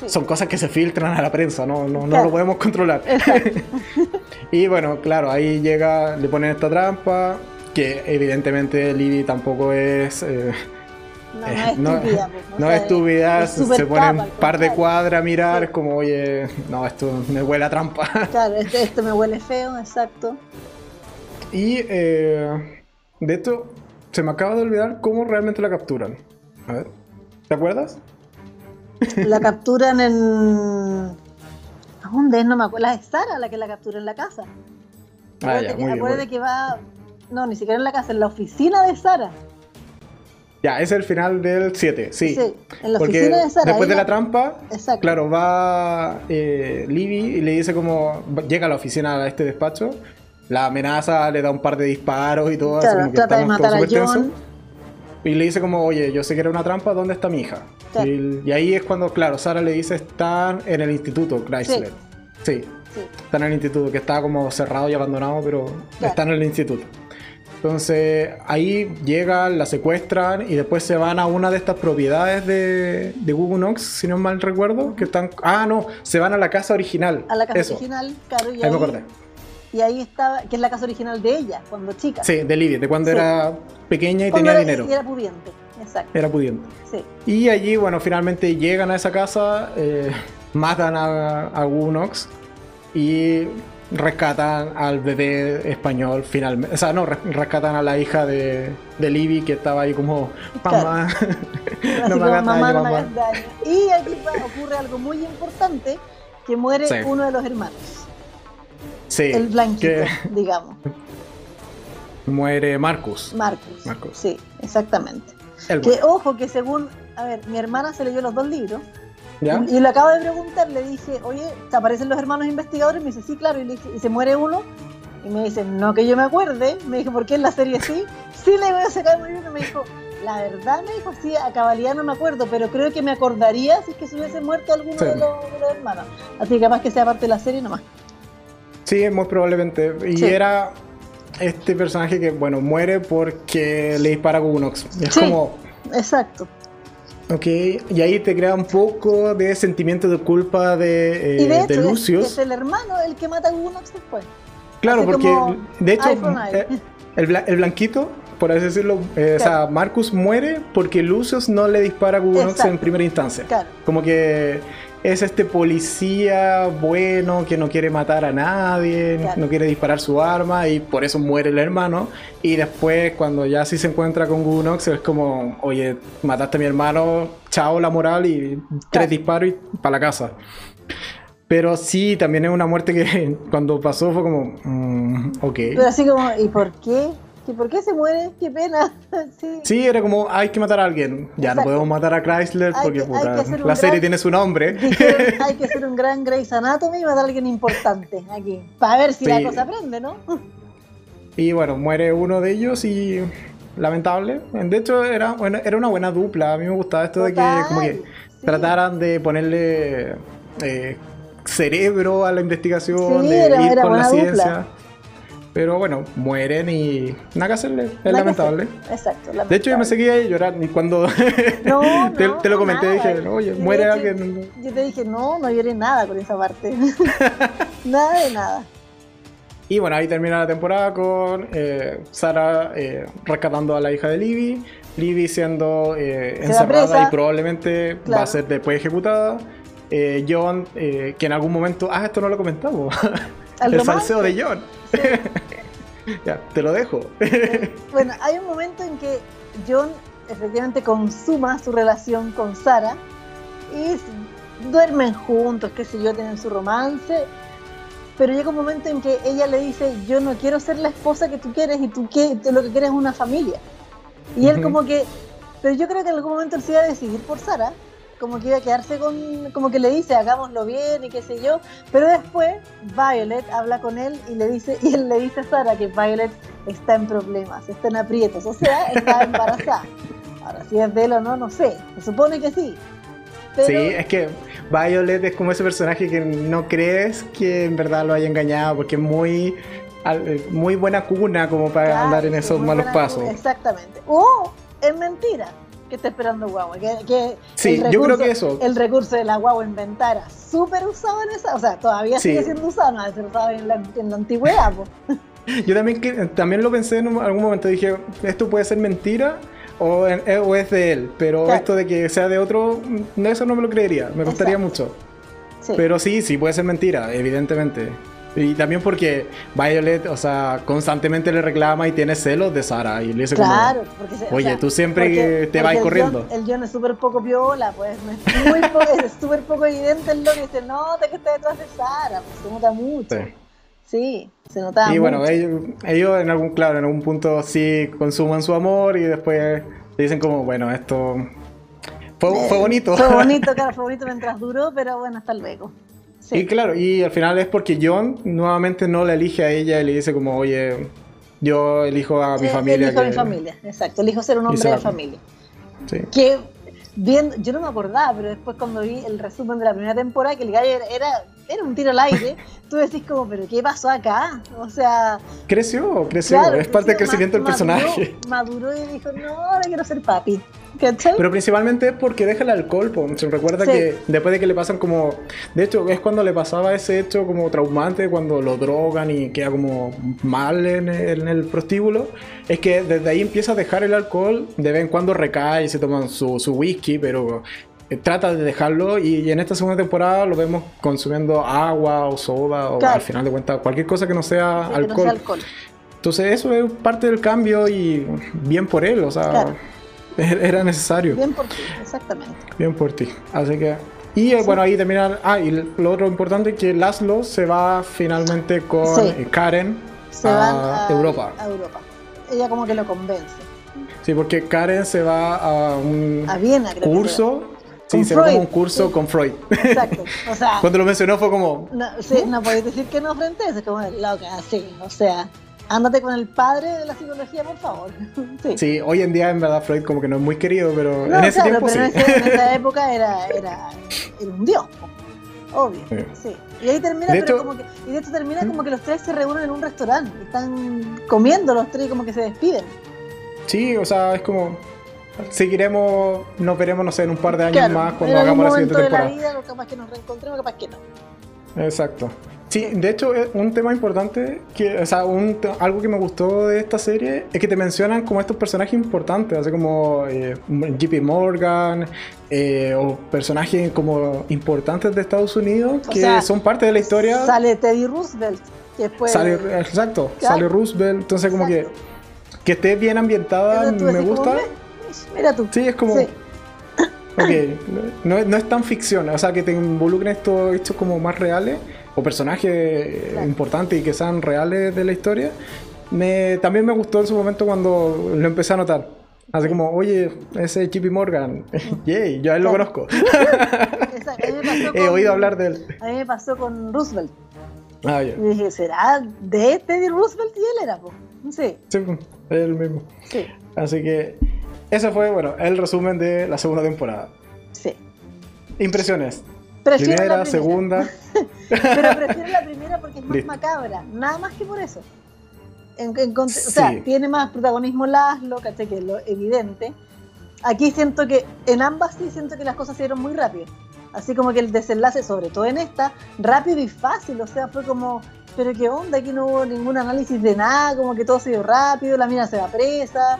Sí. son cosas que se filtran a la prensa, no, no, no Claro. lo podemos controlar. Y bueno, claro, ahí llega, le ponen esta trampa, que evidentemente Libby tampoco es... eh, No, eh, no es estúpida. pues, o no es estúpida, es se pone un par de cuadras a mirar, Sí. es como, oye, no, esto me huele a trampa. Claro, esto, esto me huele feo, exacto. y eh, de esto, se me acaba de olvidar cómo realmente la capturan. A ver, ¿te acuerdas? La capturan en. ¿A dónde es? No me acuerdo. La de Sara la que la captura en la casa. Ah, ya, que- muy bien, acuérdate muy bien. que va. No, ni siquiera en la casa, en la oficina de Sara. Ya, es el final del 7, sí. en la Porque oficina de Sara. después de la trampa, Exacto. Claro, va eh, Libby y le dice como. Llega a la oficina a este despacho, la amenaza, le da un par de disparos y todo. Claro, como que trata de matar a John. Y le dice como, oye, yo sé que era una trampa, ¿dónde está mi hija? Claro. Y, y ahí es cuando, claro, Sara le dice, están en el instituto Chrysler. Sí, Sí. están en el instituto, que está como cerrado y abandonado, pero Claro. están en el instituto. Entonces ahí llegan, la secuestran y después se van a una de estas propiedades de, de Google Knox, si no mal recuerdo, que están... Ah, no, se van a la casa original. A la casa Eso, original, claro. Y ahí me acordé. Y ahí estaba, que es la casa original de ella, cuando chica. Sí, de Libby, de cuando Sí. era pequeña y Cuando tenía era, dinero. y era pudiente, exacto. Era pudiente. Sí. Y allí, bueno, finalmente llegan a esa casa, eh, matan a, a Wunox y rescatan al bebé español finalmente. O sea, no, res- rescatan a la hija de, de Libby que estaba ahí como, mamá, no me como, hagas mamá, daño, no me mamá. hagas daño. Y aquí ocurre algo muy importante, que muere Sí. uno de los hermanos. Sí, el blanquito, que digamos. muere Marcus. Marcus. Marcus. Sí, exactamente. El Que ojo, que según, a ver, mi hermana se leyó los dos libros ¿Ya? y, y le acabo de preguntar, le dije, oye, ¿te aparecen los hermanos investigadores? Me dice, sí, claro, y, le dije, ¿y se muere uno? Y me dice, no que yo me acuerde. Me dijo, ¿por qué en la serie sí? Sí, le voy a sacar muy bien. Y me dijo, la verdad, me dijo, sí, a cabalidad no me acuerdo, pero creo que me acordaría si es que se hubiese muerto alguno Sí. de, los, de los hermanos. Así que capaz que sea parte de la serie nomás. Sí, muy probablemente. Y Sí. era este personaje que, bueno, muere porque le dispara a. Y es Sí. como, Exacto. Ok, y ahí te crea un poco de sentimiento de culpa de, eh, y de hecho, de Lucius. Es, el hermano el que mata a Gunox después. claro, así porque como de hecho eh, el, bla- el blanquito, por así decirlo, eh, o sea. Marcus muere porque Lucius no le dispara a Gunox en primera instancia. Claro. Como que es este policía bueno que no quiere matar a nadie, Claro. no quiere disparar su arma y por eso muere el hermano. Y después, cuando ya sí se encuentra con Gunox, es como, oye, mataste a mi hermano, chao la moral y tres Claro. disparos y para la casa. Pero sí, también es una muerte que cuando pasó fue como, mm, ok. Pero así como, ¿y por qué? ¿Y por qué se muere? Qué pena. sí. Sí, era como, hay que matar a alguien. Ya no podemos matar a Chrysler porque que- puta, la serie tiene su nombre. Dijeron, hay que ser un gran Grey's Anatomy y matar a alguien importante aquí. Para ver si Sí. la cosa aprende, ¿no? Y bueno, muere uno de ellos y lamentable. De hecho, era, bueno, era una buena dupla. A mí me gustaba esto de que como que sí. trataran de ponerle eh, cerebro a la investigación, de era- ir era con la ciencia. Pero bueno, mueren y nada que hacerle. Es Nada lamentable. hacer. Exacto. De hecho, yo me seguía a llorar y cuando No, te, no, te lo comenté, nada. dije, oye, De muere alguien. Yo te dije, no, no lloré nada con esa parte. nada de nada. Y bueno, ahí termina la temporada con eh, Sara eh, rescatando a la hija de Libby, Libby siendo eh, encerrada y probablemente va a ser después ejecutada. Eh, John, eh, que en algún momento. Ah, esto no lo comentamos. ¿El salseo de John. Sí. ya, te lo dejo. Bueno, hay un momento en que John efectivamente consuma su relación con Sara y duermen juntos, qué sé yo, tienen su romance, pero llega un momento en que ella le dice, yo no quiero ser la esposa que tú quieres y tú, que, tú lo que quieres es una familia. Y él como que, pero yo creo que en algún momento él se iba a decidir por Sara, como que iba a quedarse con, como que le dice, hagámoslo bien y qué sé yo, pero después Violet habla con él y le dice, y él le dice a Sara que Violet está en problemas, está en aprietos, o sea, está embarazada. Ahora, si es de él o no, no sé, se supone que sí. Pero, Sí, es que Violet es como ese personaje que no crees que en verdad lo haya engañado porque es muy, muy buena cuna como para claro, andar en esos malos pasos. Exactamente. O es mentira que está esperando guagua. Que, que Sí, yo creo que eso. El recurso de la guagua inventara súper usado en esa, o sea, todavía Sí. sigue siendo usado, no ser usado en la, en la antigüedad. Yo también, también lo pensé en algún momento, dije, esto puede ser mentira o, en- eh, o es de él, pero Claro. esto de que sea de otro, eso no me lo creería, me costaría Exacto. mucho. Sí. Pero sí, sí puede ser mentira, evidentemente. Y también porque Violet, o sea, constantemente le reclama y tiene celos de Sara y le dice Claro, porque se- o Oye, sea, tú siempre porque- te vas el corriendo. John- el John es súper poco piola, pues no es muy po- es súper poco evidente en lo que se nota que está detrás de Sara, pues se nota mucho. Sí. Sí, se notaba Y bueno, ellos, ellos en algún, claro, en algún punto sí consuman su amor y después dicen como, bueno, esto fue, fue bonito. Eh, Fue bonito, claro, fue bonito mientras duró, pero bueno, hasta luego. Sí. Y claro, y al final es porque John nuevamente no la elige a ella y le dice como, oye, yo elijo a mi Eh, familia. Elijo a mi familia, exacto. Elijo ser un hombre de familia. Sí. Que bien, yo no me acordaba, pero después cuando vi el resumen de la primera temporada, que el gallo era, era, era un tiro al aire, tú decís como, pero ¿qué pasó acá? O sea, Creció, creció, claro, es parte del creció, crecimiento del ma- maduró- personaje. Maduró y dijo, no, ahora quiero ser papi. ¿Cachai? Pero principalmente es porque deja el alcohol, po. se recuerda Sí. que después de que le pasan como, de hecho es cuando le pasaba ese hecho como traumante, cuando lo drogan y queda como mal en el, en el prostíbulo, es que desde ahí empieza a dejar el alcohol, de vez en cuando recae y se toman su, su whisky, pero trata de dejarlo y, en esta segunda temporada lo vemos consumiendo agua o soda o Claro. al final de cuentas cualquier cosa que no sea Sí, que no alcohol. sea alcohol. Entonces eso es parte del cambio y bien por él, o sea, Claro. era necesario. Bien por ti, exactamente. Bien por ti. Así que. Y eh, bueno, ahí termina. Ah, y lo otro importante es que Laszlo se va finalmente con Sí. eh, Karen Se a, Europa. a Europa. Ella como que lo convence. Sí, porque Karen se va a un A Viena, creo que curso. Sí, se va como un Freud, curso sí. con Freud. Exacto. O sea, Cuando lo mencionó fue como. no, sí, no podéis decir que no frente a eso. Es como loca, sí. O sea, ándate con el padre de la psicología, por favor. Sí. Sí, hoy en día en verdad Freud como que no es muy querido, pero No, en ese claro, tiempo pero sí. en, ese- en esa época era, era, era un dios, obvio. Sí. Sí. Y ahí termina, De pero hecho- como que, y de hecho termina como que los tres se reúnen en un restaurante, están comiendo los tres y como que se despiden. Sí, o sea, es como. Seguiremos, nos veremos, no sé, en un par de años Claro, más cuando hagamos la siguiente de temporada. la vida, capaz que nos reencontremos, capaz que no. Exacto. Sí, de hecho, es un tema importante, que, o sea, un algo que me gustó de esta serie es que te mencionan como estos personajes importantes, así como eh, JP Morgan, eh, o personajes como importantes de Estados Unidos O que sea, son parte de la historia. Sale Teddy Roosevelt, que fue... Sale, exacto, sale Roosevelt, entonces como que, Exacto. que esté bien ambientada, me como, gusta. "Ve, Mira tú. Sí, es como, Sí. ok, no, es- no es tan ficción, o sea, que te involucren estos hechos como más reales o personajes Claro. importantes y que sean reales de la historia. Me, también me gustó en su momento cuando lo empecé a notar. Así como, oye, ese es JP Morgan, yay, yo a él lo Claro. conozco. Exacto, a mí me pasó He con- oído hablar de él. A mí me pasó con Roosevelt. Ah, ya. Y dije, ¿será de Teddy Roosevelt? Y él era, po. Sí, Sí, pues, es el mismo. sí, Así que ese fue, bueno, el resumen de la segunda temporada. sí. Impresiones. Prefiero Primera, la primera. segunda. Pero prefiero la primera porque es más Listo. macabra, nada más que por eso. En- en cont- O sea, Sí. tiene más protagonismo Laszlo, ¿cachai? Que es lo evidente. Aquí siento que, en ambas sí siento que las cosas se dieron muy rápido. Así como que el desenlace, sobre todo en esta, rápido y fácil. O sea, fue como, pero qué onda, aquí no hubo ningún análisis de nada, como que todo se dio rápido, la mina se va presa.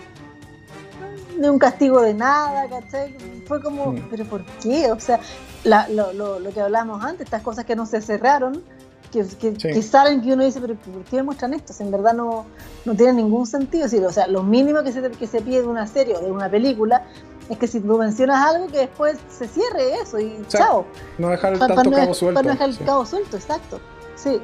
Ni un castigo de nada, ¿cachai? Fue como. ¿pero por qué? O sea, la- lo, lo, lo que hablábamos antes, estas cosas que no se cerraron, que, que, Sí. que salen que uno dice, ¿pero por qué muestran esto? En verdad no, no tiene ningún sentido. O sea, lo mínimo que se, que se pide de una serie o de una película es que si tú mencionas algo, que después se cierre eso y sea, chao. No dejar Pa- tanto no, cabo suelto. para no dejar el sí. cabo suelto, exacto. Sí,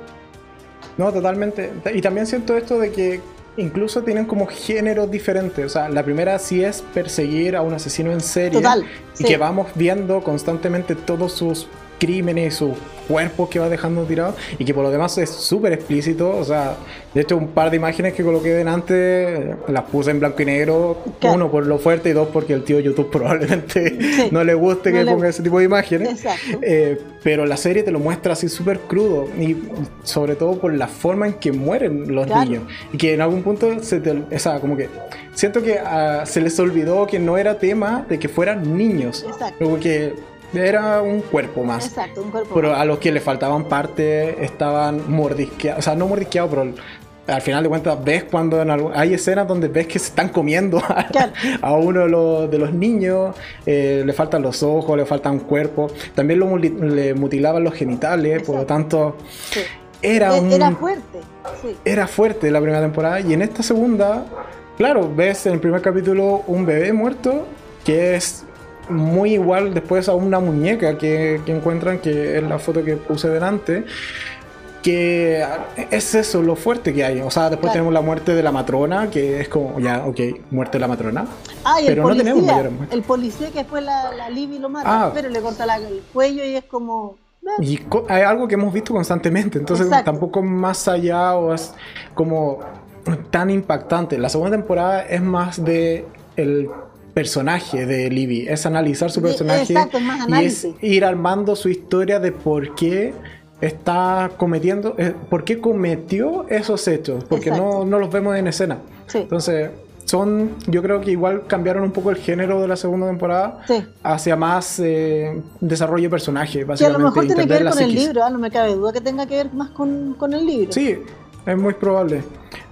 No, totalmente. Y también siento esto de que incluso tienen como géneros diferentes. O sea, la primera sí es perseguir a un asesino en serie. total. Y sí. que vamos viendo constantemente todos sus crímenes y sus cuerpos que va dejando tirados. Y que por lo demás es súper explícito. O sea, de hecho, un par de imágenes que coloqué delante las puse en blanco y negro. Uno por lo fuerte y dos porque el tío YouTube probablemente Sí. no le guste No que le- ponga ese tipo de imágenes. Eh, pero la serie te lo muestra así súper crudo y sobre todo por la forma en que mueren los Claro. niños y que en algún punto se te, o sea, como que siento que ah, se les olvidó que no era tema de que fueran niños, Exacto. como que era un cuerpo más. Exacto, un cuerpo. Pero a los que le faltaban parte estaban mordisqueados, o sea, no mordisqueados, pero al final de cuentas ves cuando en algún- hay escenas donde ves que se están comiendo a, Claro. a uno de los, de los niños, eh, le faltan los ojos, le falta un cuerpo, también lo le mutilaban los genitales, por lo tanto Sí. era E- un... Era fuerte, sí. era fuerte la primera temporada y en esta segunda, claro, ves en el primer capítulo un bebé muerto que es muy igual después a una muñeca que, que encuentran, que es la foto que puse delante, que es eso lo fuerte que hay. O sea, después Claro. tenemos la muerte de la matrona, que es como, ya, ok, muerte de la matrona. Ah, y Pero no el tenemos policía, mayores muertes. el policía que después la, la Libby lo mata, Ah. pero le corta la- el cuello y es como... eh, Y co- hay algo que hemos visto constantemente, entonces Exacto. tampoco más allá o es como tan impactante. La segunda temporada es más de el personaje de Libby, es analizar su personaje exacto, y es ir armando su historia de por qué está cometiendo, eh, por qué cometió esos hechos, porque no, no los vemos en escena. Sí. Entonces, son, yo creo que igual cambiaron un poco el género de la segunda temporada Sí. hacia más eh, desarrollo de personaje, Que a básicamente. lo mejor tiene que ver con el libro, ah, no me cabe duda que tenga que ver más con, con el libro. Sí, es muy probable.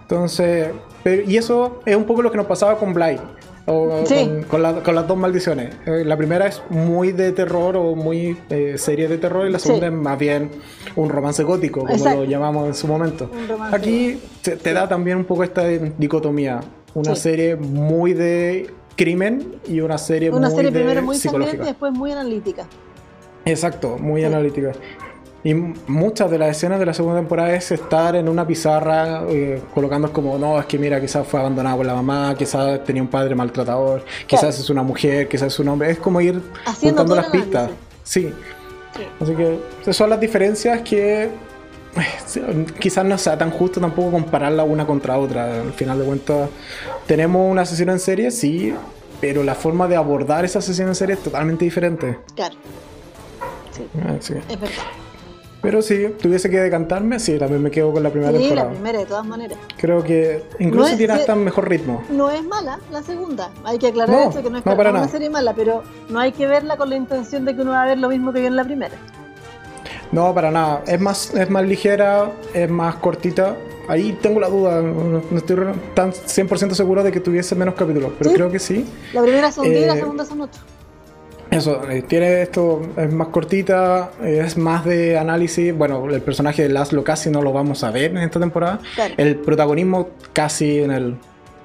Entonces, pero- y eso es un poco lo que nos pasaba con Bly. O Sí. con, con la- con las dos maldiciones. Eh, la primera es muy de terror o muy eh, serie de terror y la Sí. segunda es más bien un romance gótico, como Exacto. lo llamamos en su momento. Aquí te, te da también un poco esta dicotomía. Una Sí. serie muy de crimen y una serie Una muy serie de primero muy psicológica. y después muy analítica. Exacto, muy Sí. analítica. Y muchas de las escenas de la segunda temporada es estar en una pizarra eh, colocando como, no, es que mira, quizás fue abandonado por la mamá, quizás tenía un padre maltratador, quizás es una mujer, quizás es un hombre. Es como ir Haciendo juntando las pistas. Sí. Sí. Así que esas son las diferencias que quizás no sea tan justo tampoco compararla una contra otra. Al final de cuentas, tenemos una sesión en serie, sí, pero la forma de abordar esa sesión en serie es totalmente diferente. Claro, sí, es verdad. Pero si tuviese que decantarme, sí, también me quedo con la primera Sí, la primera de todas maneras. Creo que incluso No tiene hasta un mejor ritmo. No es mala la segunda, hay que aclarar No, eso, que no es no, para una nada. serie mala, pero no hay que verla con la intención de que uno va a ver lo mismo que vio en la primera. No, para nada. Es más, es más ligera, es más cortita. Ahí tengo la duda, no estoy tan 100% seguro de que tuviese menos capítulos, pero Sí. creo que sí. La primera son 10 y la Eh, segunda son 8. Eso, eh, tiene esto, es más cortita, eh, es más de análisis. Bueno, el personaje de Laszlo casi no lo vamos a ver en esta temporada. Claro. El protagonismo casi en el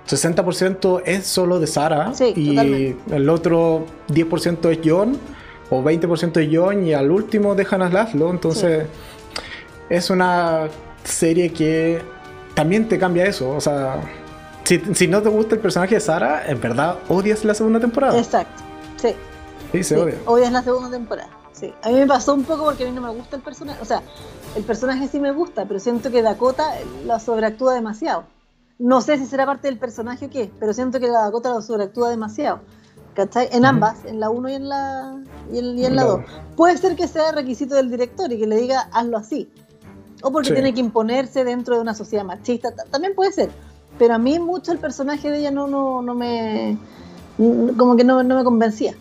60% es solo de Sara Sí, y totalmente. el otro 10% es John o 20% es John y al último dejan a Laszlo. Entonces es una serie que también te cambia eso. O sea, si, si no te gusta el personaje de Sara, en verdad odias la segunda temporada. Exacto, sí. Sí, se sí, odia. Hoy es la segunda temporada. Sí. A mí me pasó un poco porque a mí no me gusta el personaje. O sea, el personaje sí me gusta, pero siento que Dakota la sobreactúa demasiado. No sé si será parte del personaje o qué, pero siento que la Dakota la sobreactúa demasiado. ¿Cachai? En ambas, en la 1 y en la y en, y en la La 2. dos. Puede ser que sea requisito del director y que le diga hazlo así. O porque Sí. tiene que imponerse dentro de una sociedad machista. ta- También puede ser. Pero a mí mucho el personaje de ella no, no, no me. como que no, no me convencía.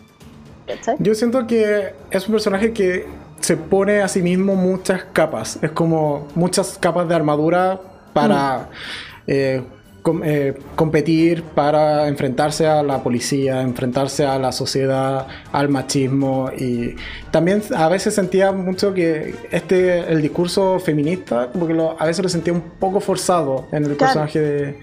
¿Cachai? Yo siento que es un personaje que se pone a sí mismo muchas capas. Es como muchas capas de armadura para Mm. eh, com- eh, competir para enfrentarse a la policía, enfrentarse a la sociedad, al machismo y también a veces sentía mucho que este el discurso feminista como que lo- a veces lo sentía un poco forzado en el Claro. personaje de,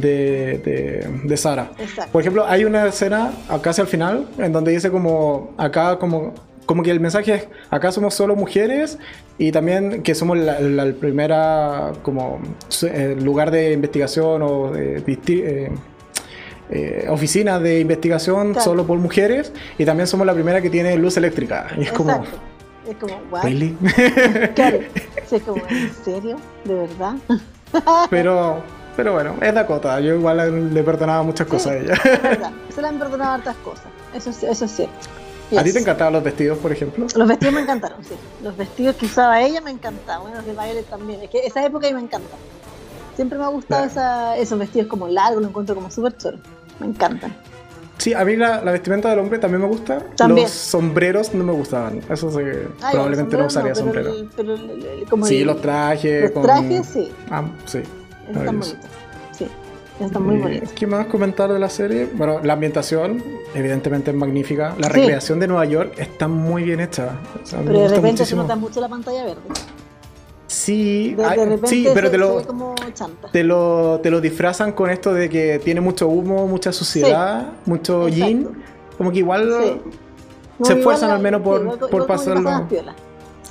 de, de, de Sara. Exacto. Por ejemplo, hay una escena casi al final en donde dice como acá como como que el mensaje es acá somos solo mujeres y también que somos la, la primera como eh, lugar de investigación o de eh, eh, oficina de investigación Claro. solo por mujeres y también somos la primera que tiene luz eléctrica y es como Exacto. Es como, ¿what? really Claro. Es como, ¿en serio? ¿De verdad? pero pero bueno es Dakota yo igual le perdonaba muchas cosas a ella Es verdad. Se le han perdonado hartas cosas. Eso, es- eso es cierto. a ti te encantaban los vestidos por ejemplo Los vestidos me encantaron, sí. Los vestidos que usaba ella me encantaban. Bueno, los de Violet también. Es que esa época ahí me encanta. Siempre me ha gustado esa- esos vestidos como largos, los encuentro como súper choros. Me encantan. Sí, a mí la, la vestimenta del hombre también me gusta. También. Los sombreros no me gustaban. Eso sí, Ay, probablemente no usaría sombrero. pero el- pero el- el- como Sí, los trajes. los con- trajes, sí. Ah, sí. Están maravilloso. bonitos. Sí, están muy bonitos. ¿Qué más comentar de la serie? Bueno, la ambientación, evidentemente es magnífica. La Sí. recreación de Nueva York está muy bien hecha. O sea, Pero de repente se muchísimo. nota mucho la pantalla verde. Sí, De, de hay- repente sí, pero se, te se lo, te, lo, te lo disfrazan con esto de que tiene mucho humo, mucha suciedad, mucho Exacto. jean. Como que igual Sí. se esfuerzan al menos por- por pasarlo.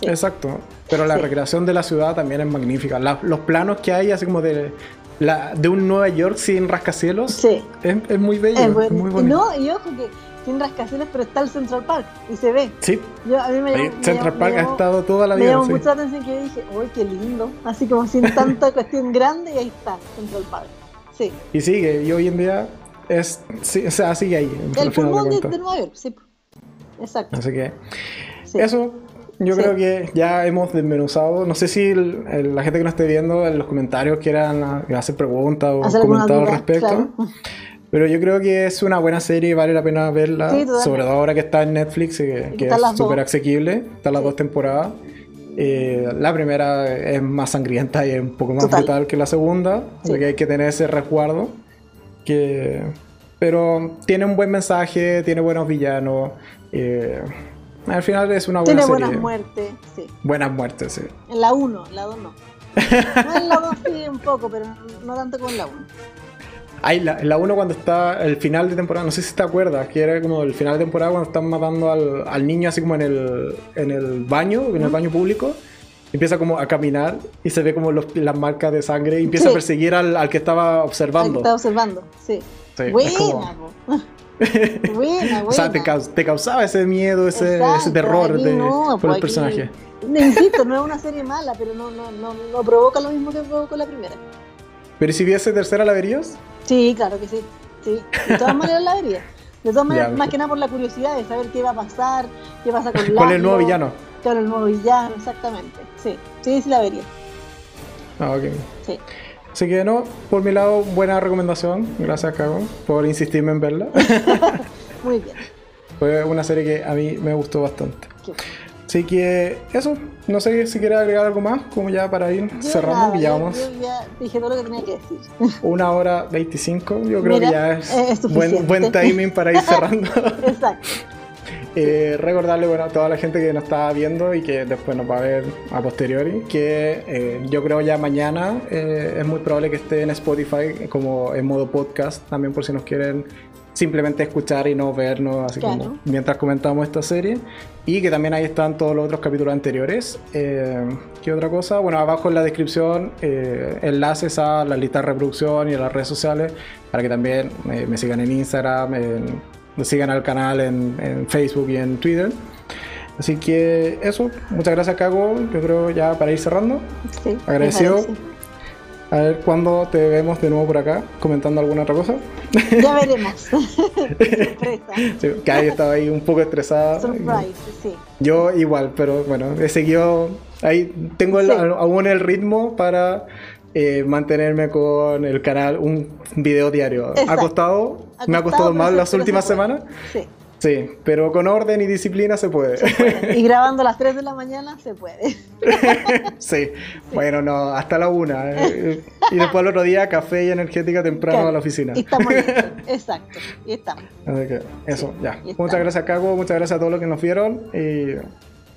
Exacto. Pero la Sí. recreación de la ciudad también es magnífica. La- los planos que hay, así como de, la, de un Nueva York sin rascacielos, Sí. es, es muy bello. Es Es bueno. muy Y bonito. no, y ojo que tiene rascacielos, pero está el Central Park y se ve. Sí, Yo, a mí me llamó, me Central llamó- Park me ha llamó- estado toda la me vida. llamó sí. mucho la atención que yo dije, uy, qué lindo. Así como sin tanta cuestión grande y ahí está, Central Park. Sí. Y sigue, y hoy en día es, sí, o sea, sigue ahí. El pulmón de, de Nueva York, sí. Exacto. Así que Sí. eso, yo Sí. creo que ya hemos desmenuzado. No sé si el- el- la gente que nos esté viendo en los comentarios quieran ah, hacer preguntas o Hacer comentar al respecto. claro. Pero yo creo que es una buena serie y vale la pena verla. Sí, sobre todo ahora que está en Netflix que, que es súper asequible. Están las Sí. dos temporadas. Eh, la primera es más sangrienta y es un poco más Total. brutal que la segunda. Así Sí. que hay que tener ese resguardo. Que... Pero tiene un buen mensaje, tiene buenos villanos. eh, al final es una buena Tiene serie. buenas muertes, sí. Buenas muertes, sí. En la 1, en la 2 no. No en la 2 sí un poco, pero no tanto como en la 1. Hay la, la 1 cuando está el final de temporada, no sé si te acuerdas, que era como el final de temporada cuando están matando al, al niño así como en el, en el baño, en el baño público. Empieza como a caminar y se ve como los- las marcas de sangre y empieza Sí. a perseguir al, al que estaba observando. Estaba observando, sí. Sí, es buena, como-. buena, buena. o sea, te, caus- te causaba ese miedo, ese, ese Exacto, terror aquí de- no, por pues el personaje. aquí- Insisto, no es una serie mala, pero no, no, no, no provoca lo mismo que provocó la primera. Pero ¿y si viese tercera, ¿la verías? Sí, claro que sí. sí. De todas maneras la vería. De todas maneras, Ya, más ok. que nada por la curiosidad de saber qué va a pasar, qué pasa con ¿Cuál es el nuevo villano? Claro, el nuevo villano, exactamente. Sí, sí, sí la vería. Ah, ok. Sí. Así que no, por mi lado, buena recomendación. Gracias, Cago, por insistirme en verla. Muy bien. Fue una serie que a mí me gustó bastante. Qué. Así que eso, no sé si quieres agregar algo más, como ya para ir Yo cerrando, nada, que yo- llevamos Yo, ya dije todo lo que tenía que decir. una hora 25, yo creo Mira, que ya es, es buen, buen timing para ir cerrando. Exacto. Eh, recordarle bueno, a toda la gente que nos está viendo y que después nos va a ver a posteriori, que eh, yo creo ya mañana eh, es muy probable que esté en Spotify como en modo podcast, también por si nos quieren simplemente escuchar y no vernos así Claro. como mientras comentamos esta serie. Y que también ahí están todos los otros capítulos anteriores. Eh, ¿Qué otra cosa? Bueno, abajo en la descripción eh, enlaces a la lista de reproducción y a las redes sociales para que también eh, me sigan en Instagram, en- sigan al canal en, en Facebook y en Twitter. Así que eso, muchas gracias Cago, yo creo ya para ir cerrando. Sí, Agradecido. A ver cuándo te vemos de nuevo por acá comentando alguna otra cosa. Ya veremos. Sorpresa. Sí, que ahí estaba ahí un poco estresada. Surprise, sí. Yo igual, pero bueno, he seguido. Ahí tengo el- aún el ritmo para eh, mantenerme con el canal un video diario. ¿Ha Exacto. costado? Ha me ha costado, más se- las se últimas puede. semanas, Sí, Sí, pero con orden y disciplina se puede. Y grabando a las 3 de la mañana se puede. sí. bueno, no, hasta la una. eh, y después el otro día café y energética temprano Claro, a la oficina. Y estamos. Exacto. Y estamos. Así que eso, ya. y está. Muchas gracias, Cago. Muchas gracias a todos los que nos vieron. Y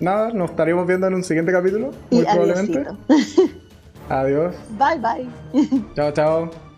nada, nos estaremos viendo en un siguiente capítulo. Muy Y probablemente. Adiós. Bye bye. Chao, chao.